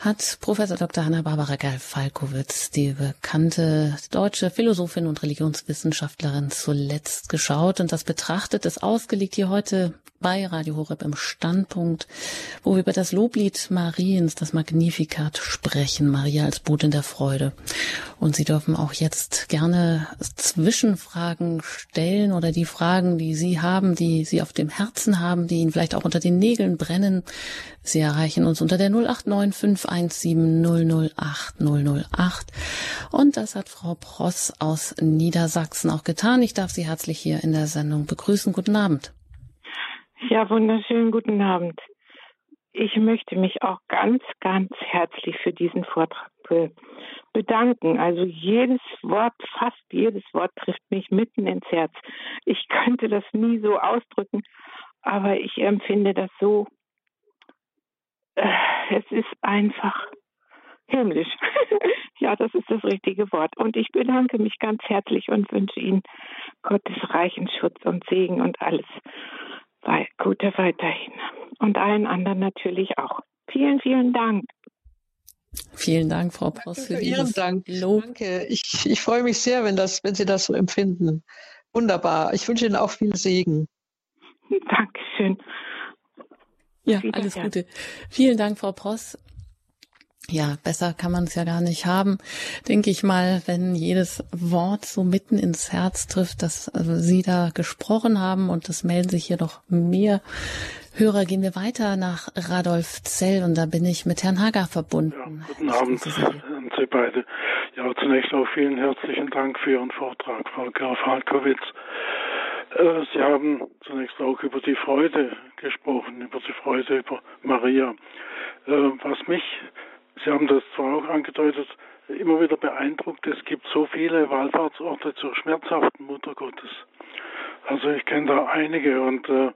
hat Professor Dr. Hanna-Barbara Geil-Falkowitz, die bekannte deutsche Philosophin und Religionswissenschaftlerin, zuletzt geschaut und das betrachtet ist ausgelegt hier heute bei Radio Horeb im Standpunkt, wo wir über das Loblied Mariens, das Magnificat sprechen, Maria als Botin der Freude. Und Sie dürfen auch jetzt gerne Zwischenfragen stellen oder die Fragen, die Sie haben, die Sie auf dem Herzen haben, die Ihnen vielleicht auch unter den Nägeln brennen. Sie erreichen uns unter der 089 517 008 008. Und das hat Frau Pross aus Niedersachsen auch getan. Ich darf Sie herzlich hier in der Sendung begrüßen. Guten Abend. Ja, wunderschönen guten Abend. Ich möchte mich auch ganz, ganz herzlich für diesen Vortrag be bedanken. Also jedes Wort, fast jedes Wort trifft mich mitten ins Herz. Ich könnte das nie so ausdrücken, aber ich empfinde das so. Äh, es ist einfach himmlisch. ja, das ist das richtige Wort. Und ich bedanke mich ganz herzlich und wünsche Ihnen Gottes reichen Schutz und Segen und alles Gute weiterhin. Und allen anderen natürlich auch. Vielen, vielen Dank. Vielen Dank, Frau Prost, für, für Ihren Dank. Lob. Danke. Ich, ich freue mich sehr, wenn, das, wenn Sie das so empfinden. Wunderbar. Ich wünsche Ihnen auch viel Segen. Dankeschön. Ja, alles Gute. Vielen Dank, Frau Pross. Ja, besser kann man es ja gar nicht haben, denke ich mal, wenn jedes Wort so mitten ins Herz trifft, dass also Sie da gesprochen haben und es melden sich hier noch mehr Hörer. Gehen wir weiter nach Radolf Zell und da bin ich mit Herrn Hager verbunden. Ja, guten Abend an Sie beide. Ja, zunächst auch vielen herzlichen Dank für Ihren Vortrag, Frau Graf-Halkowitz. Äh, Sie haben zunächst auch über die Freude gesprochen, über die Freude über Maria. Äh, was mich Sie haben das zwar auch angedeutet, immer wieder beeindruckt, es gibt so viele Wallfahrtsorte zur schmerzhaften Mutter Gottes. Also ich kenne da einige und äh,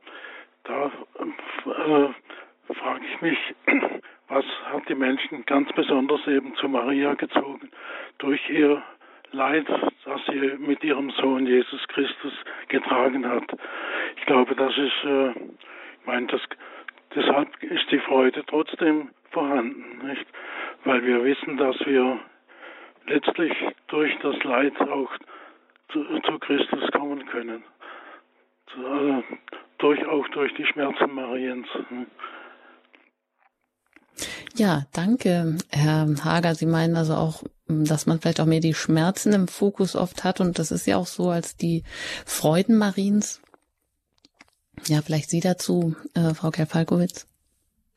da äh, frage ich mich, was hat die Menschen ganz besonders eben zu Maria gezogen durch ihr Leid, das sie mit ihrem Sohn Jesus Christus getragen hat. Ich glaube, das ist, äh, ich meine, das, deshalb ist die Freude trotzdem vorhanden, nicht? Weil wir wissen, dass wir letztlich durch das Leid auch zu, zu Christus kommen können. Zu, äh, durch, auch durch die Schmerzen Mariens. Ja, danke, Herr Hager. Sie meinen also auch, dass man vielleicht auch mehr die Schmerzen im Fokus oft hat. Und das ist ja auch so als die Freuden Mariens. Ja, vielleicht Sie dazu, äh, Frau Kerfalkowitz.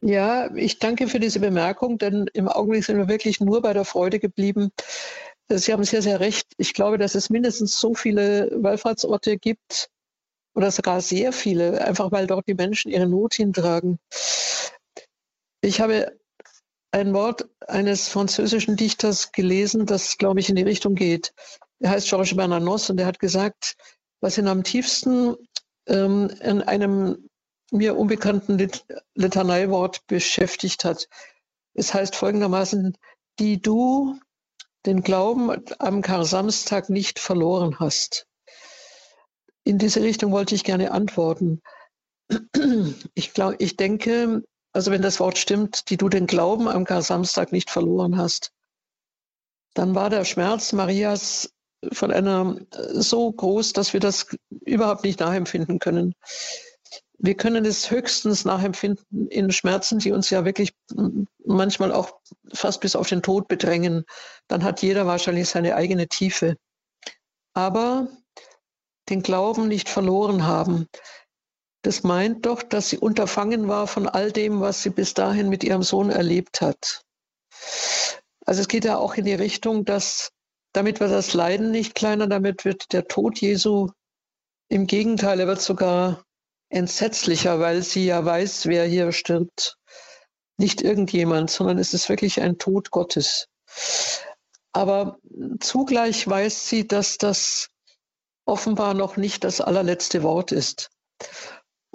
Ja, ich danke für diese Bemerkung, denn im Augenblick sind wir wirklich nur bei der Freude geblieben. Sie haben sehr, sehr recht. Ich glaube, dass es mindestens so viele Wallfahrtsorte gibt oder sogar sehr viele, einfach weil dort die Menschen ihre Not hintragen. Ich habe ein Wort eines französischen Dichters gelesen, das, glaube ich, in die Richtung geht. Er heißt Georges Bernanos und er hat gesagt, was ihn am tiefsten ähm, in einem mir unbekannten Lit Litaneiwort beschäftigt hat. Es heißt folgendermaßen, die du den Glauben am Kar-Samstag nicht verloren hast. In diese Richtung wollte ich gerne antworten. Ich, glaub, ich denke, also wenn das Wort stimmt, die du den Glauben am Kar-Samstag nicht verloren hast, dann war der Schmerz Marias von einer so groß, dass wir das überhaupt nicht nachempfinden können. Wir können es höchstens nachempfinden in Schmerzen, die uns ja wirklich manchmal auch fast bis auf den Tod bedrängen. Dann hat jeder wahrscheinlich seine eigene Tiefe. Aber den Glauben nicht verloren haben, das meint doch, dass sie unterfangen war von all dem, was sie bis dahin mit ihrem Sohn erlebt hat. Also es geht ja auch in die Richtung, dass damit wird das Leiden nicht kleiner, damit wird der Tod Jesu im Gegenteil, er wird sogar entsetzlicher, weil sie ja weiß, wer hier stirbt. Nicht irgendjemand, sondern es ist wirklich ein Tod Gottes. Aber zugleich weiß sie, dass das offenbar noch nicht das allerletzte Wort ist.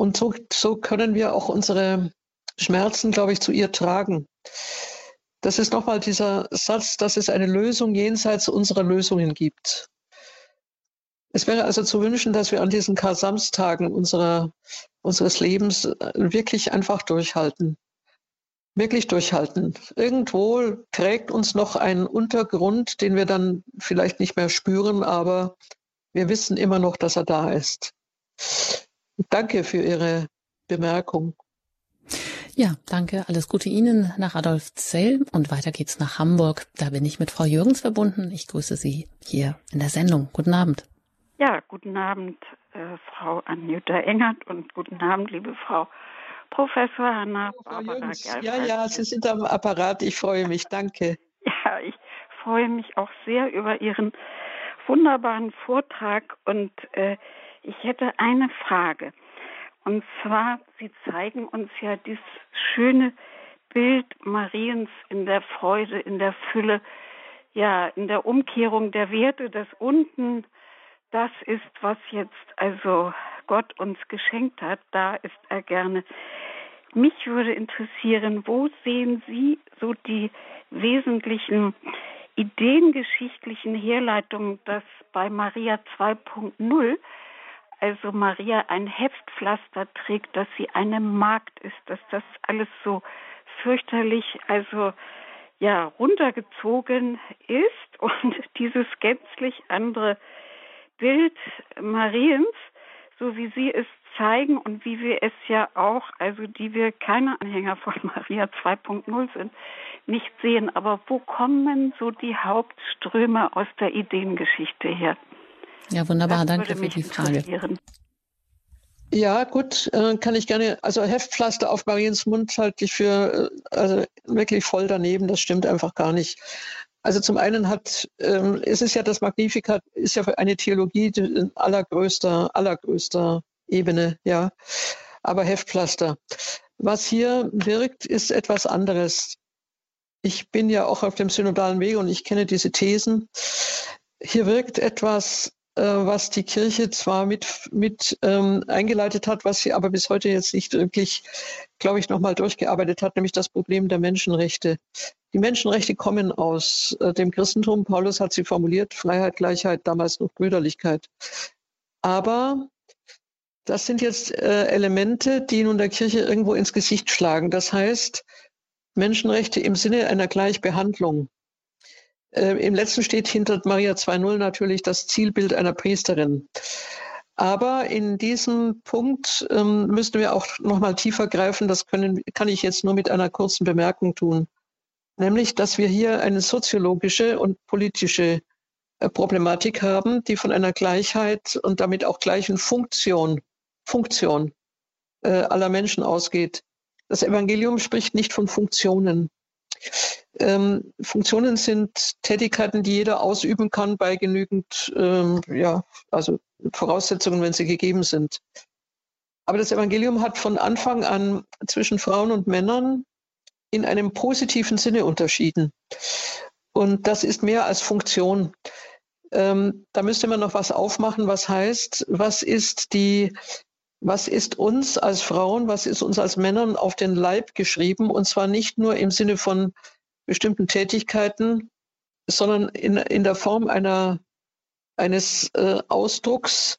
Und so, so können wir auch unsere Schmerzen, glaube ich, zu ihr tragen. Das ist nochmal dieser Satz, dass es eine Lösung jenseits unserer Lösungen gibt. Es wäre also zu wünschen, dass wir an diesen Kar-Samstagen unseres Lebens äh, wirklich einfach durchhalten. Wirklich durchhalten. Irgendwo trägt uns noch ein Untergrund, den wir dann vielleicht nicht mehr spüren, aber wir wissen immer noch, dass er da ist. Danke für Ihre Bemerkung. Ja, danke. Alles Gute Ihnen nach Adolf Zell und weiter geht's nach Hamburg. Da bin ich mit Frau Jürgens verbunden. Ich grüße Sie hier in der Sendung. Guten Abend. Ja, guten Abend, äh, Frau Anjuta Engert und guten Abend, liebe Frau Professor Hanna Frau Barbara Ja, ja, Sie sind am Apparat. Ich freue mich. Danke. Ja, ich freue mich auch sehr über Ihren wunderbaren Vortrag und äh, ich hätte eine Frage. Und zwar, Sie zeigen uns ja dieses schöne Bild Mariens in der Freude, in der Fülle, ja, in der Umkehrung der Werte, das unten das ist, was jetzt also Gott uns geschenkt hat, da ist er gerne. Mich würde interessieren, wo sehen Sie so die wesentlichen ideengeschichtlichen Herleitungen, dass bei Maria 2.0 also Maria ein Heftpflaster trägt, dass sie eine Magd ist, dass das alles so fürchterlich, also ja, runtergezogen ist und dieses gänzlich andere Bild Mariens, so wie sie es zeigen und wie wir es ja auch, also die wir keine Anhänger von Maria 2.0 sind, nicht sehen. Aber wo kommen so die Hauptströme aus der Ideengeschichte her? Ja, wunderbar. Das Danke für die Frage. Ja, gut, äh, kann ich gerne. Also Heftpflaster auf Mariens Mund halte ich für äh, also wirklich voll daneben. Das stimmt einfach gar nicht. Also zum einen hat, ähm, es ist ja das Magnificat, ist ja eine Theologie in allergrößter, allergrößter Ebene, ja. Aber Heftpflaster. Was hier wirkt, ist etwas anderes. Ich bin ja auch auf dem synodalen Weg und ich kenne diese Thesen. Hier wirkt etwas was die Kirche zwar mit, mit ähm, eingeleitet hat, was sie aber bis heute jetzt nicht wirklich, glaube ich, nochmal durchgearbeitet hat, nämlich das Problem der Menschenrechte. Die Menschenrechte kommen aus äh, dem Christentum. Paulus hat sie formuliert, Freiheit, Gleichheit, damals noch Brüderlichkeit. Aber das sind jetzt äh, Elemente, die nun der Kirche irgendwo ins Gesicht schlagen. Das heißt, Menschenrechte im Sinne einer Gleichbehandlung. Äh, Im letzten steht hinter Maria 2.0 natürlich das Zielbild einer Priesterin. Aber in diesem Punkt ähm, müssten wir auch noch mal tiefer greifen. Das können, kann ich jetzt nur mit einer kurzen Bemerkung tun. Nämlich, dass wir hier eine soziologische und politische äh, Problematik haben, die von einer Gleichheit und damit auch gleichen Funktion, Funktion äh, aller Menschen ausgeht. Das Evangelium spricht nicht von Funktionen. Ähm, Funktionen sind Tätigkeiten, die jeder ausüben kann bei genügend, ähm, ja, also Voraussetzungen, wenn sie gegeben sind. Aber das Evangelium hat von Anfang an zwischen Frauen und Männern in einem positiven Sinne unterschieden. Und das ist mehr als Funktion. Ähm, da müsste man noch was aufmachen, was heißt, was ist die, was ist uns als Frauen, was ist uns als Männern auf den Leib geschrieben? Und zwar nicht nur im Sinne von bestimmten Tätigkeiten, sondern in, in der Form einer, eines äh, Ausdrucks,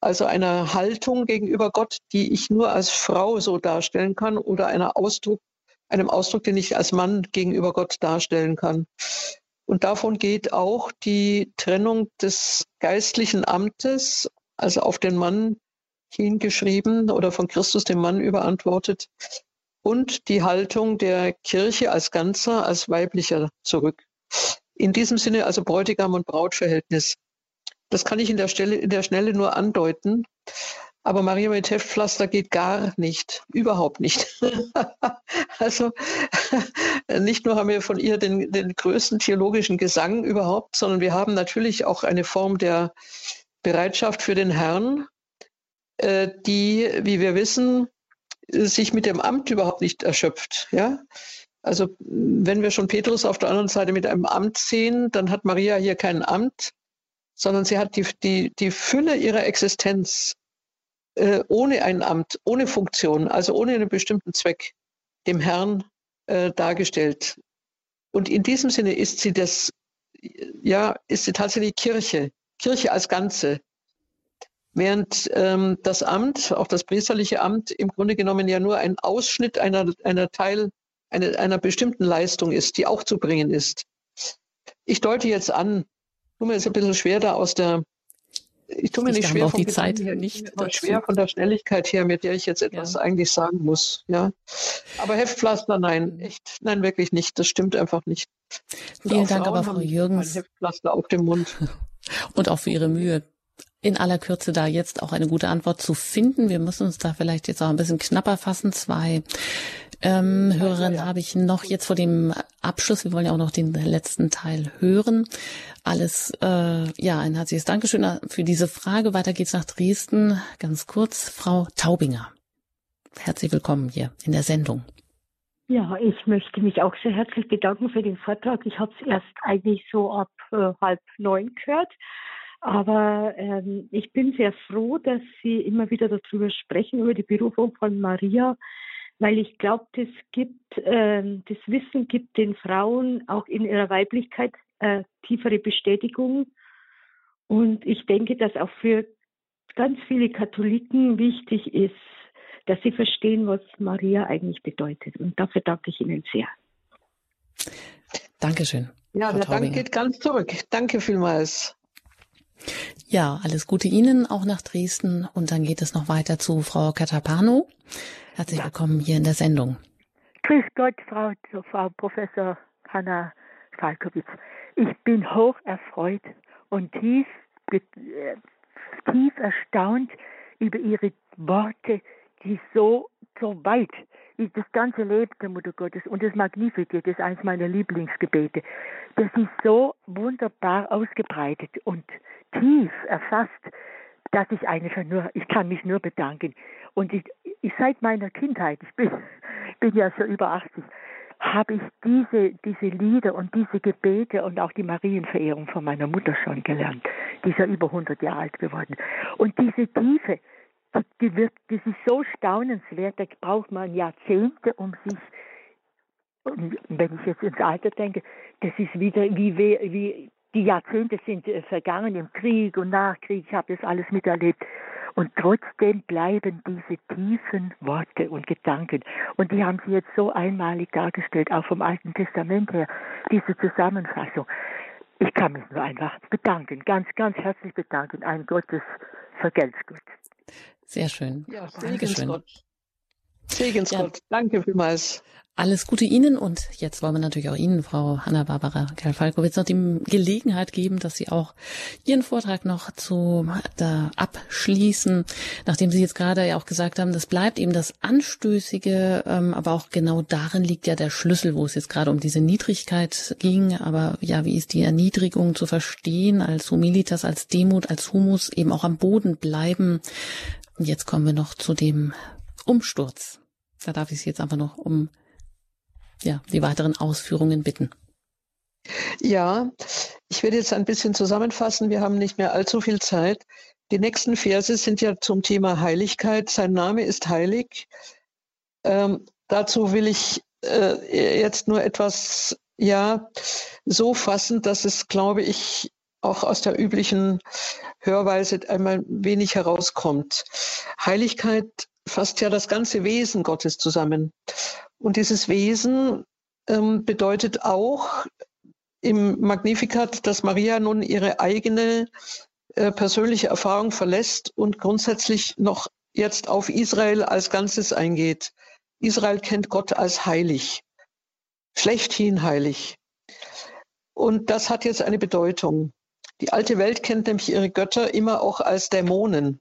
also einer Haltung gegenüber Gott, die ich nur als Frau so darstellen kann oder einer Ausdruck, einem Ausdruck, den ich als Mann gegenüber Gott darstellen kann. Und davon geht auch die Trennung des geistlichen Amtes, also auf den Mann hingeschrieben oder von Christus dem Mann überantwortet, und die Haltung der Kirche als Ganzer, als weiblicher zurück. In diesem Sinne also Bräutigam und Brautverhältnis. Das kann ich in der, Stelle, in der Schnelle nur andeuten. Aber Maria mit Heftpflaster geht gar nicht, überhaupt nicht. also nicht nur haben wir von ihr den, den größten theologischen Gesang überhaupt, sondern wir haben natürlich auch eine Form der Bereitschaft für den Herrn, die, wie wir wissen, sich mit dem Amt überhaupt nicht erschöpft. Ja? Also wenn wir schon Petrus auf der anderen Seite mit einem Amt sehen, dann hat Maria hier kein Amt, sondern sie hat die, die, die Fülle ihrer Existenz äh, ohne ein Amt, ohne Funktion, also ohne einen bestimmten Zweck dem Herrn äh, dargestellt. Und in diesem Sinne ist sie das, ja, ist sie tatsächlich Kirche, Kirche als Ganze. Während ähm, das Amt, auch das priesterliche Amt, im Grunde genommen ja nur ein Ausschnitt einer, einer Teil, eine, einer bestimmten Leistung ist, die auch zu bringen ist. Ich deute jetzt an, tue mir jetzt ein bisschen schwer da aus der, ich tue mir nicht schwer, die Zeit her, nicht schwer von der Schnelligkeit her, mit der ich jetzt etwas ja. eigentlich sagen muss. Ja, aber Heftpflaster, nein, echt, nein, wirklich nicht. Das stimmt einfach nicht. Vielen Dank, Frauen aber Frau Jürgens. Heftpflaster auf dem Mund. Und auch für Ihre Mühe in aller Kürze da jetzt auch eine gute Antwort zu finden. Wir müssen uns da vielleicht jetzt auch ein bisschen knapper fassen. Zwei ähm, Hörerinnen ja. habe ich noch jetzt vor dem Abschluss. Wir wollen ja auch noch den letzten Teil hören. Alles, äh, ja, ein herzliches Dankeschön für diese Frage. Weiter geht's nach Dresden. Ganz kurz, Frau Taubinger. Herzlich willkommen hier in der Sendung. Ja, ich möchte mich auch sehr herzlich bedanken für den Vortrag. Ich habe es erst eigentlich so ab äh, halb neun gehört aber ähm, ich bin sehr froh, dass Sie immer wieder darüber sprechen, über die Berufung von Maria, weil ich glaube, das gibt, äh, das Wissen gibt den Frauen auch in ihrer Weiblichkeit äh, tiefere Bestätigung. Und ich denke, dass auch für ganz viele Katholiken wichtig ist, dass sie verstehen, was Maria eigentlich bedeutet. Und dafür danke ich Ihnen sehr. Dankeschön. Ja, der Dank geht ganz zurück. Danke vielmals. Ja, alles Gute Ihnen auch nach Dresden und dann geht es noch weiter zu Frau Katapano. Herzlich ja. willkommen hier in der Sendung. Grüß Gott, Frau, Frau Professor Hanna Falkowitz. Ich bin hoch erfreut und tief, äh, tief erstaunt über Ihre Worte, die so, so weit das ganze Leben der Mutter Gottes und das Magnificat ist eines meiner Lieblingsgebete. Das ist so wunderbar ausgebreitet und tief erfasst, dass ich einfach nur, ich kann mich nur bedanken. Und ich, ich seit meiner Kindheit, ich bin, bin ja schon über 80, habe ich diese, diese Lieder und diese Gebete und auch die Marienverehrung von meiner Mutter schon gelernt. Die ist ja über 100 Jahre alt geworden. Und diese Tiefe, die, wird, das ist so staunenswert, da braucht man Jahrzehnte, um sich, und wenn ich jetzt ins Alter denke, das ist wieder wie, wie die Jahrzehnte sind äh, vergangen im Krieg und Nachkrieg, ich habe das alles miterlebt. Und trotzdem bleiben diese tiefen Worte und Gedanken. Und die haben Sie jetzt so einmalig dargestellt, auch vom Alten Testament her, diese Zusammenfassung. Ich kann mich nur einfach bedanken, ganz, ganz herzlich bedanken. Ein Gottes Vergelt's sehr schön. Ja, Segensgott. Segensgott. Ja. Danke vielmals. Alles Gute Ihnen und jetzt wollen wir natürlich auch Ihnen, Frau Hanna-Barbara Kalfalkowitz, noch die Gelegenheit geben, dass Sie auch Ihren Vortrag noch zu da abschließen, nachdem Sie jetzt gerade ja auch gesagt haben, das bleibt eben das Anstößige, ähm, aber auch genau darin liegt ja der Schlüssel, wo es jetzt gerade um diese Niedrigkeit ging, aber ja, wie ist die Erniedrigung zu verstehen als Humilitas, als Demut, als Humus, eben auch am Boden bleiben. Und jetzt kommen wir noch zu dem Umsturz. Da darf ich Sie jetzt einfach noch um ja, die weiteren Ausführungen bitten. Ja, ich werde jetzt ein bisschen zusammenfassen. Wir haben nicht mehr allzu viel Zeit. Die nächsten Verse sind ja zum Thema Heiligkeit. Sein Name ist heilig. Ähm, dazu will ich äh, jetzt nur etwas, ja, so fassen, dass es, glaube ich, auch aus der üblichen Hörweise einmal wenig herauskommt. Heiligkeit fasst ja das ganze Wesen Gottes zusammen. Und dieses Wesen ähm, bedeutet auch im Magnificat, dass Maria nun ihre eigene äh, persönliche Erfahrung verlässt und grundsätzlich noch jetzt auf Israel als Ganzes eingeht. Israel kennt Gott als heilig, schlechthin heilig. Und das hat jetzt eine Bedeutung. Die alte Welt kennt nämlich ihre Götter immer auch als Dämonen.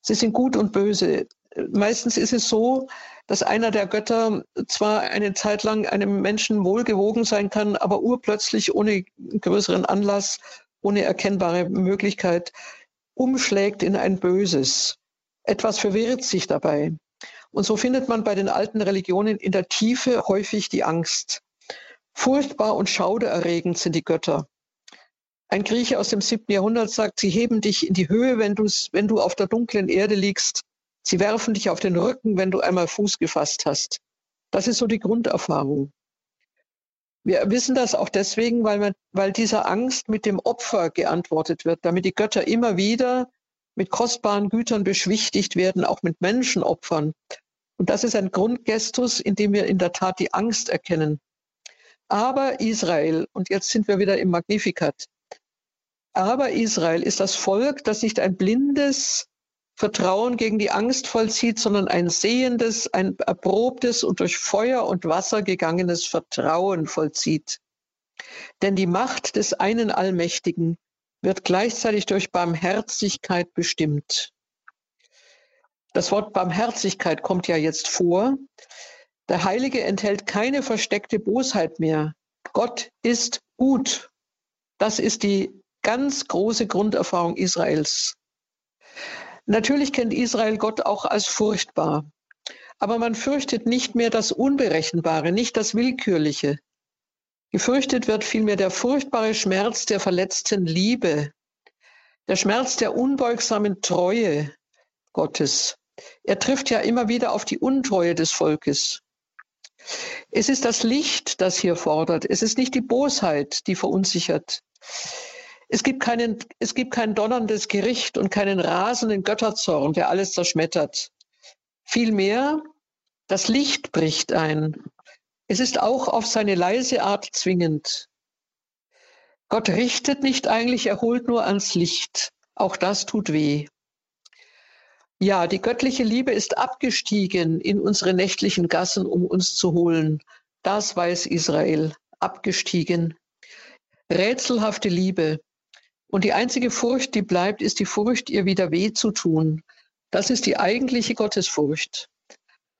Sie sind gut und böse. Meistens ist es so, dass einer der Götter zwar eine Zeit lang einem Menschen wohlgewogen sein kann, aber urplötzlich ohne größeren Anlass, ohne erkennbare Möglichkeit umschlägt in ein Böses. Etwas verwirrt sich dabei. Und so findet man bei den alten Religionen in der Tiefe häufig die Angst. Furchtbar und schaudererregend sind die Götter. Ein Grieche aus dem siebten Jahrhundert sagt, sie heben dich in die Höhe, wenn, wenn du auf der dunklen Erde liegst Sie werfen dich auf den Rücken, wenn du einmal Fuß gefasst hast. Das ist so die Grunderfahrung. Wir wissen das auch deswegen, weil, man, weil dieser Angst mit dem Opfer geantwortet wird, damit die Götter immer wieder mit kostbaren Gütern beschwichtigt werden, auch mit Menschenopfern. Und das ist ein Grundgestus, in dem wir in der Tat die Angst erkennen. Aber Israel, und jetzt sind wir wieder im Magnificat, aber Israel ist das Volk, das nicht ein blindes, Vertrauen gegen die Angst vollzieht, sondern ein sehendes, ein erprobtes und durch Feuer und Wasser gegangenes Vertrauen vollzieht. Denn die Macht des einen Allmächtigen wird gleichzeitig durch Barmherzigkeit bestimmt. Das Wort Barmherzigkeit kommt ja jetzt vor. Der Heilige enthält keine versteckte Bosheit mehr. Gott ist gut. Das ist die ganz große Grunderfahrung Israels. Natürlich kennt Israel Gott auch als furchtbar. Aber man fürchtet nicht mehr das Unberechenbare, nicht das Willkürliche. Gefürchtet wird vielmehr der furchtbare Schmerz der verletzten Liebe, der Schmerz der unbeugsamen Treue Gottes. Er trifft ja immer wieder auf die Untreue des Volkes. Es ist das Licht, das hier fordert. Es ist nicht die Bosheit, die verunsichert. Es gibt, keinen, es gibt kein donnerndes Gericht und keinen rasenden Götterzorn, der alles zerschmettert. Vielmehr, das Licht bricht ein. Es ist auch auf seine leise Art zwingend. Gott richtet nicht eigentlich, er holt nur ans Licht. Auch das tut weh. Ja, die göttliche Liebe ist abgestiegen in unsere nächtlichen Gassen, um uns zu holen. Das weiß Israel. Abgestiegen. Rätselhafte Liebe. Und die einzige Furcht, die bleibt, ist die Furcht, ihr wieder weh zu tun. Das ist die eigentliche Gottesfurcht.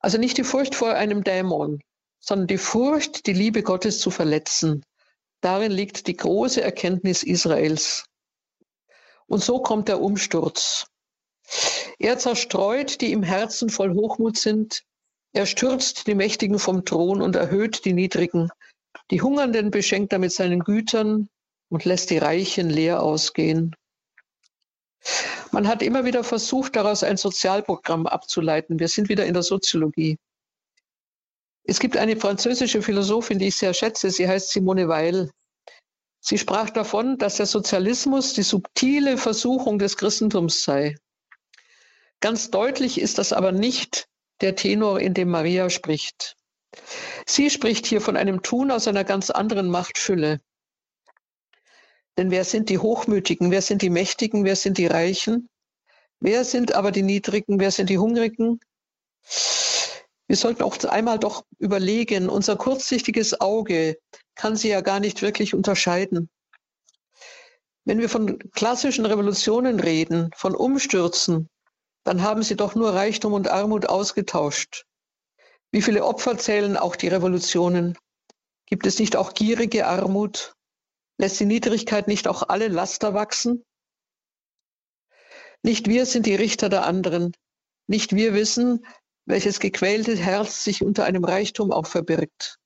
Also nicht die Furcht vor einem Dämon, sondern die Furcht, die Liebe Gottes zu verletzen. Darin liegt die große Erkenntnis Israels. Und so kommt der Umsturz. Er zerstreut, die im Herzen voll Hochmut sind. Er stürzt die Mächtigen vom Thron und erhöht die Niedrigen. Die Hungernden beschenkt er mit seinen Gütern und lässt die Reichen leer ausgehen. Man hat immer wieder versucht, daraus ein Sozialprogramm abzuleiten. Wir sind wieder in der Soziologie. Es gibt eine französische Philosophin, die ich sehr schätze. Sie heißt Simone Weil. Sie sprach davon, dass der Sozialismus die subtile Versuchung des Christentums sei. Ganz deutlich ist das aber nicht der Tenor, in dem Maria spricht. Sie spricht hier von einem Tun aus einer ganz anderen Machtfülle. Denn wer sind die Hochmütigen, wer sind die Mächtigen, wer sind die Reichen? Wer sind aber die Niedrigen, wer sind die Hungrigen? Wir sollten auch einmal doch überlegen, unser kurzsichtiges Auge kann sie ja gar nicht wirklich unterscheiden. Wenn wir von klassischen Revolutionen reden, von Umstürzen, dann haben sie doch nur Reichtum und Armut ausgetauscht. Wie viele Opfer zählen auch die Revolutionen? Gibt es nicht auch gierige Armut? Lässt die Niedrigkeit nicht auch alle Laster wachsen? Nicht wir sind die Richter der anderen. Nicht wir wissen, welches gequälte Herz sich unter einem Reichtum auch verbirgt.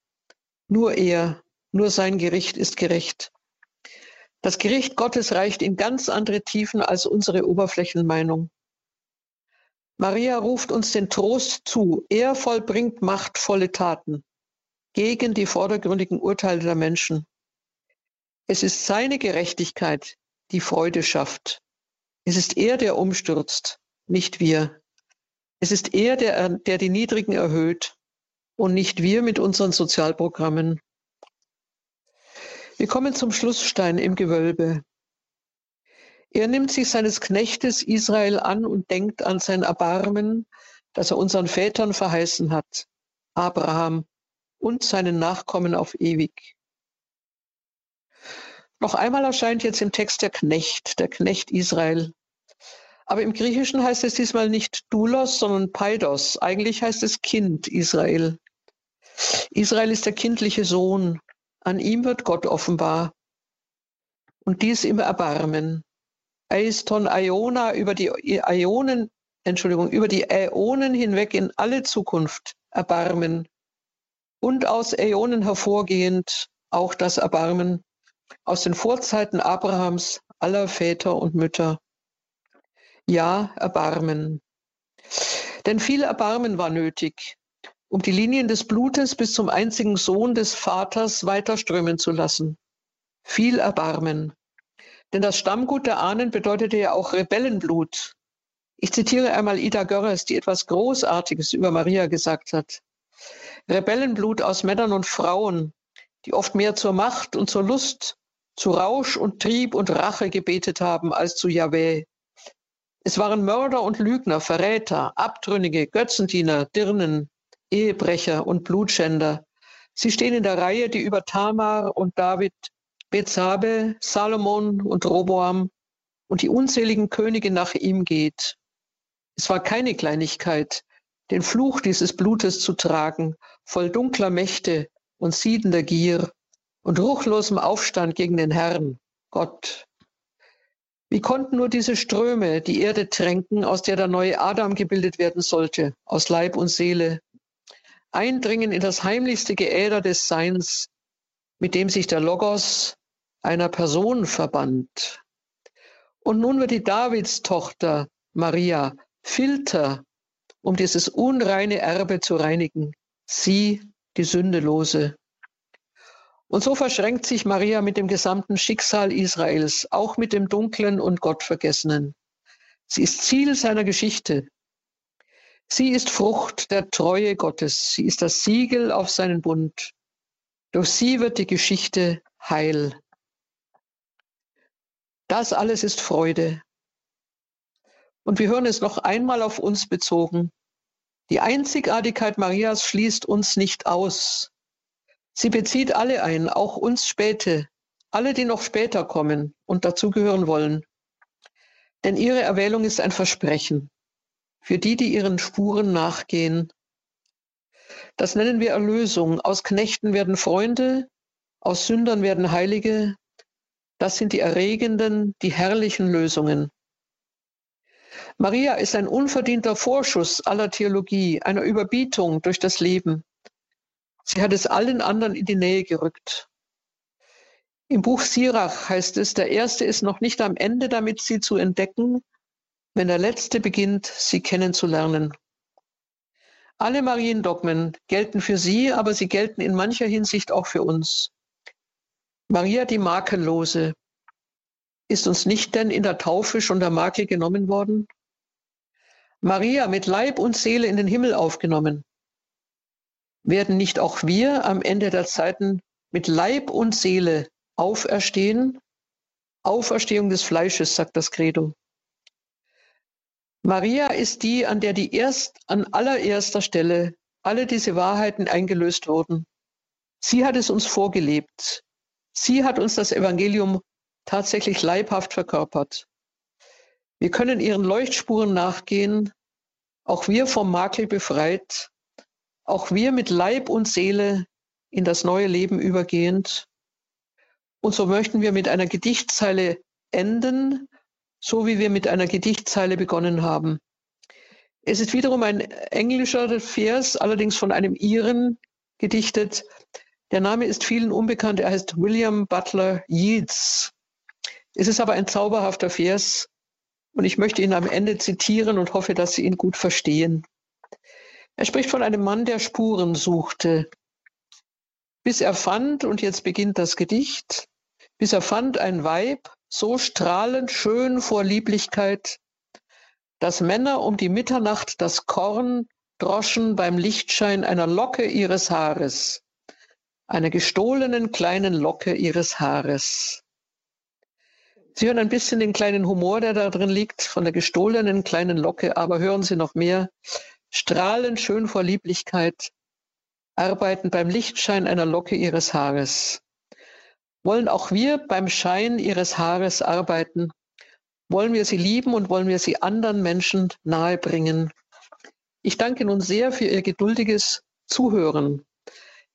Nur er, nur sein Gericht ist gerecht. Das Gericht Gottes reicht in ganz andere Tiefen als unsere Oberflächenmeinung. Maria ruft uns den Trost zu. Er vollbringt machtvolle Taten gegen die vordergründigen Urteile der Menschen. Es ist seine Gerechtigkeit, die Freude schafft. Es ist er, der umstürzt, nicht wir. Es ist er, der, der die Niedrigen erhöht und nicht wir mit unseren Sozialprogrammen. Wir kommen zum Schlussstein im Gewölbe. Er nimmt sich seines Knechtes Israel an und denkt an sein Erbarmen, das er unseren Vätern verheißen hat, Abraham und seinen Nachkommen auf ewig. Noch einmal erscheint jetzt im Text der Knecht, der Knecht Israel. Aber im Griechischen heißt es diesmal nicht Doulos, sondern Paidos. Eigentlich heißt es Kind Israel. Israel ist der kindliche Sohn. An ihm wird Gott offenbar. Und dies im Erbarmen. Aiston Iona über die Ionen, Entschuldigung, über die Äonen hinweg in alle Zukunft Erbarmen und aus Äonen hervorgehend auch das Erbarmen aus den Vorzeiten Abrahams, aller Väter und Mütter. Ja, Erbarmen. Denn viel Erbarmen war nötig, um die Linien des Blutes bis zum einzigen Sohn des Vaters weiterströmen zu lassen. Viel Erbarmen. Denn das Stammgut der Ahnen bedeutete ja auch Rebellenblut. Ich zitiere einmal Ida Görres, die etwas Großartiges über Maria gesagt hat. Rebellenblut aus Männern und Frauen, die oft mehr zur Macht und zur Lust, zu Rausch und Trieb und Rache gebetet haben als zu Yahweh. Es waren Mörder und Lügner, Verräter, Abtrünnige, Götzendiener, Dirnen, Ehebrecher und Blutschänder. Sie stehen in der Reihe, die über Tamar und David Bezabe, Salomon und Roboam und die unzähligen Könige nach ihm geht. Es war keine Kleinigkeit, den Fluch dieses Blutes zu tragen, voll dunkler Mächte und siedender Gier und ruchlosem Aufstand gegen den Herrn, Gott. Wie konnten nur diese Ströme die Erde tränken, aus der der neue Adam gebildet werden sollte, aus Leib und Seele, eindringen in das heimlichste Geäder des Seins, mit dem sich der Logos einer Person verbannt. Und nun wird die Davidstochter Maria Filter, um dieses unreine Erbe zu reinigen, sie, die Sündelose. Und so verschränkt sich Maria mit dem gesamten Schicksal Israels, auch mit dem Dunklen und Gottvergessenen. Sie ist Ziel seiner Geschichte. Sie ist Frucht der Treue Gottes. Sie ist das Siegel auf seinen Bund. Durch sie wird die Geschichte heil. Das alles ist Freude. Und wir hören es noch einmal auf uns bezogen. Die Einzigartigkeit Marias schließt uns nicht aus. Sie bezieht alle ein, auch uns Späte, alle, die noch später kommen und dazugehören wollen. Denn ihre Erwählung ist ein Versprechen für die, die ihren Spuren nachgehen. Das nennen wir Erlösung. Aus Knechten werden Freunde, aus Sündern werden Heilige. Das sind die erregenden, die herrlichen Lösungen. Maria ist ein unverdienter Vorschuss aller Theologie, einer Überbietung durch das Leben. Sie hat es allen anderen in die Nähe gerückt. Im Buch Sirach heißt es, der Erste ist noch nicht am Ende damit, sie zu entdecken, wenn der Letzte beginnt, sie kennenzulernen. Alle Mariendogmen gelten für sie, aber sie gelten in mancher Hinsicht auch für uns. Maria die Makellose, ist uns nicht denn in der Taufe schon der Makel genommen worden? Maria mit Leib und Seele in den Himmel aufgenommen. Werden nicht auch wir am Ende der Zeiten mit Leib und Seele auferstehen? Auferstehung des Fleisches, sagt das Credo. Maria ist die, an der die erst, an allererster Stelle alle diese Wahrheiten eingelöst wurden. Sie hat es uns vorgelebt. Sie hat uns das Evangelium tatsächlich leibhaft verkörpert. Wir können ihren Leuchtspuren nachgehen, auch wir vom Makel befreit, auch wir mit Leib und Seele in das neue Leben übergehend. Und so möchten wir mit einer Gedichtzeile enden, so wie wir mit einer Gedichtzeile begonnen haben. Es ist wiederum ein englischer Vers, allerdings von einem Iren gedichtet. Der Name ist vielen unbekannt. Er heißt William Butler Yeats. Es ist aber ein zauberhafter Vers und ich möchte ihn am Ende zitieren und hoffe, dass Sie ihn gut verstehen. Er spricht von einem Mann, der Spuren suchte, bis er fand, und jetzt beginnt das Gedicht, bis er fand ein Weib, so strahlend schön vor Lieblichkeit, dass Männer um die Mitternacht das Korn droschen beim Lichtschein einer Locke ihres Haares, einer gestohlenen kleinen Locke ihres Haares. Sie hören ein bisschen den kleinen Humor, der da drin liegt, von der gestohlenen kleinen Locke, aber hören Sie noch mehr. Strahlend schön vor Lieblichkeit, arbeiten beim Lichtschein einer Locke ihres Haares. Wollen auch wir beim Schein ihres Haares arbeiten? Wollen wir sie lieben und wollen wir sie anderen Menschen nahebringen? Ich danke nun sehr für Ihr geduldiges Zuhören.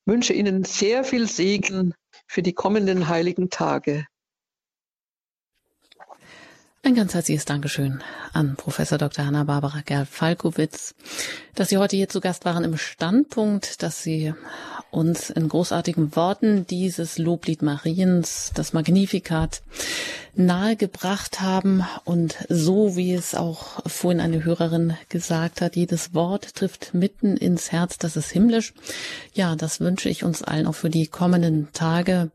Wünsche Ihnen sehr viel Segen für die kommenden heiligen Tage. Ein ganz herzliches Dankeschön an Professor Dr. Hanna-Barbara Gerl-Falkowitz, dass Sie heute hier zu Gast waren im Standpunkt, dass Sie uns in großartigen Worten dieses Loblied Mariens, das Magnificat, nahegebracht haben. Und so wie es auch vorhin eine Hörerin gesagt hat, jedes Wort trifft mitten ins Herz, das ist himmlisch. Ja, das wünsche ich uns allen auch für die kommenden Tage.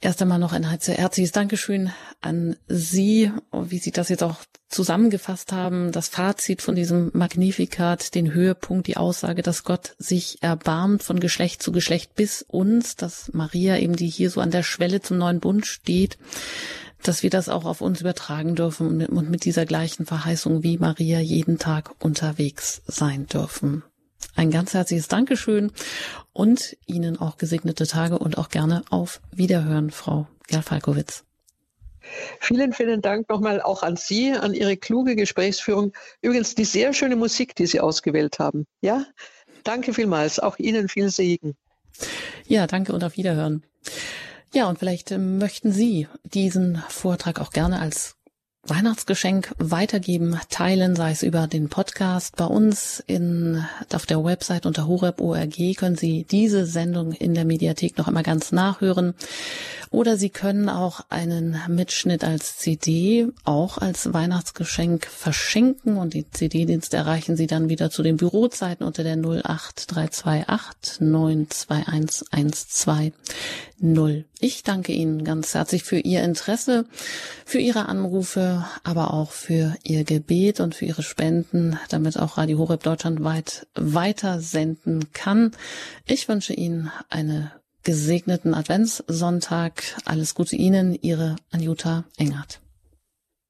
Erst einmal noch ein herzliches Dankeschön an Sie, wie Sie das jetzt auch zusammengefasst haben, das Fazit von diesem Magnifikat, den Höhepunkt, die Aussage, dass Gott sich erbarmt von Geschlecht zu Geschlecht bis uns, dass Maria eben, die hier so an der Schwelle zum neuen Bund steht, dass wir das auch auf uns übertragen dürfen und mit dieser gleichen Verheißung wie Maria jeden Tag unterwegs sein dürfen. Ein ganz herzliches Dankeschön und Ihnen auch gesegnete Tage und auch gerne auf Wiederhören, Frau Gerl-Falkowitz. Vielen, vielen Dank nochmal auch an Sie, an Ihre kluge Gesprächsführung. Übrigens die sehr schöne Musik, die Sie ausgewählt haben. Ja, danke vielmals. Auch Ihnen viel Segen. Ja, danke und auf Wiederhören. Ja, und vielleicht äh, möchten Sie diesen Vortrag auch gerne als Weihnachtsgeschenk weitergeben, teilen, sei es über den Podcast. Bei uns in, auf der Website unter horeb.org können Sie diese Sendung in der Mediathek noch einmal ganz nachhören. Oder Sie können auch einen Mitschnitt als CD, auch als Weihnachtsgeschenk verschenken und die CD-Dienste erreichen Sie dann wieder zu den Bürozeiten unter der 08328 921 120. Ich danke Ihnen ganz herzlich für Ihr Interesse, für Ihre Anrufe, aber auch für Ihr Gebet und für Ihre Spenden, damit auch Radio Horeb deutschlandweit weiter senden kann. Ich wünsche Ihnen eine gesegneten Adventssonntag. Alles Gute Ihnen, Ihre Anjuta Engert.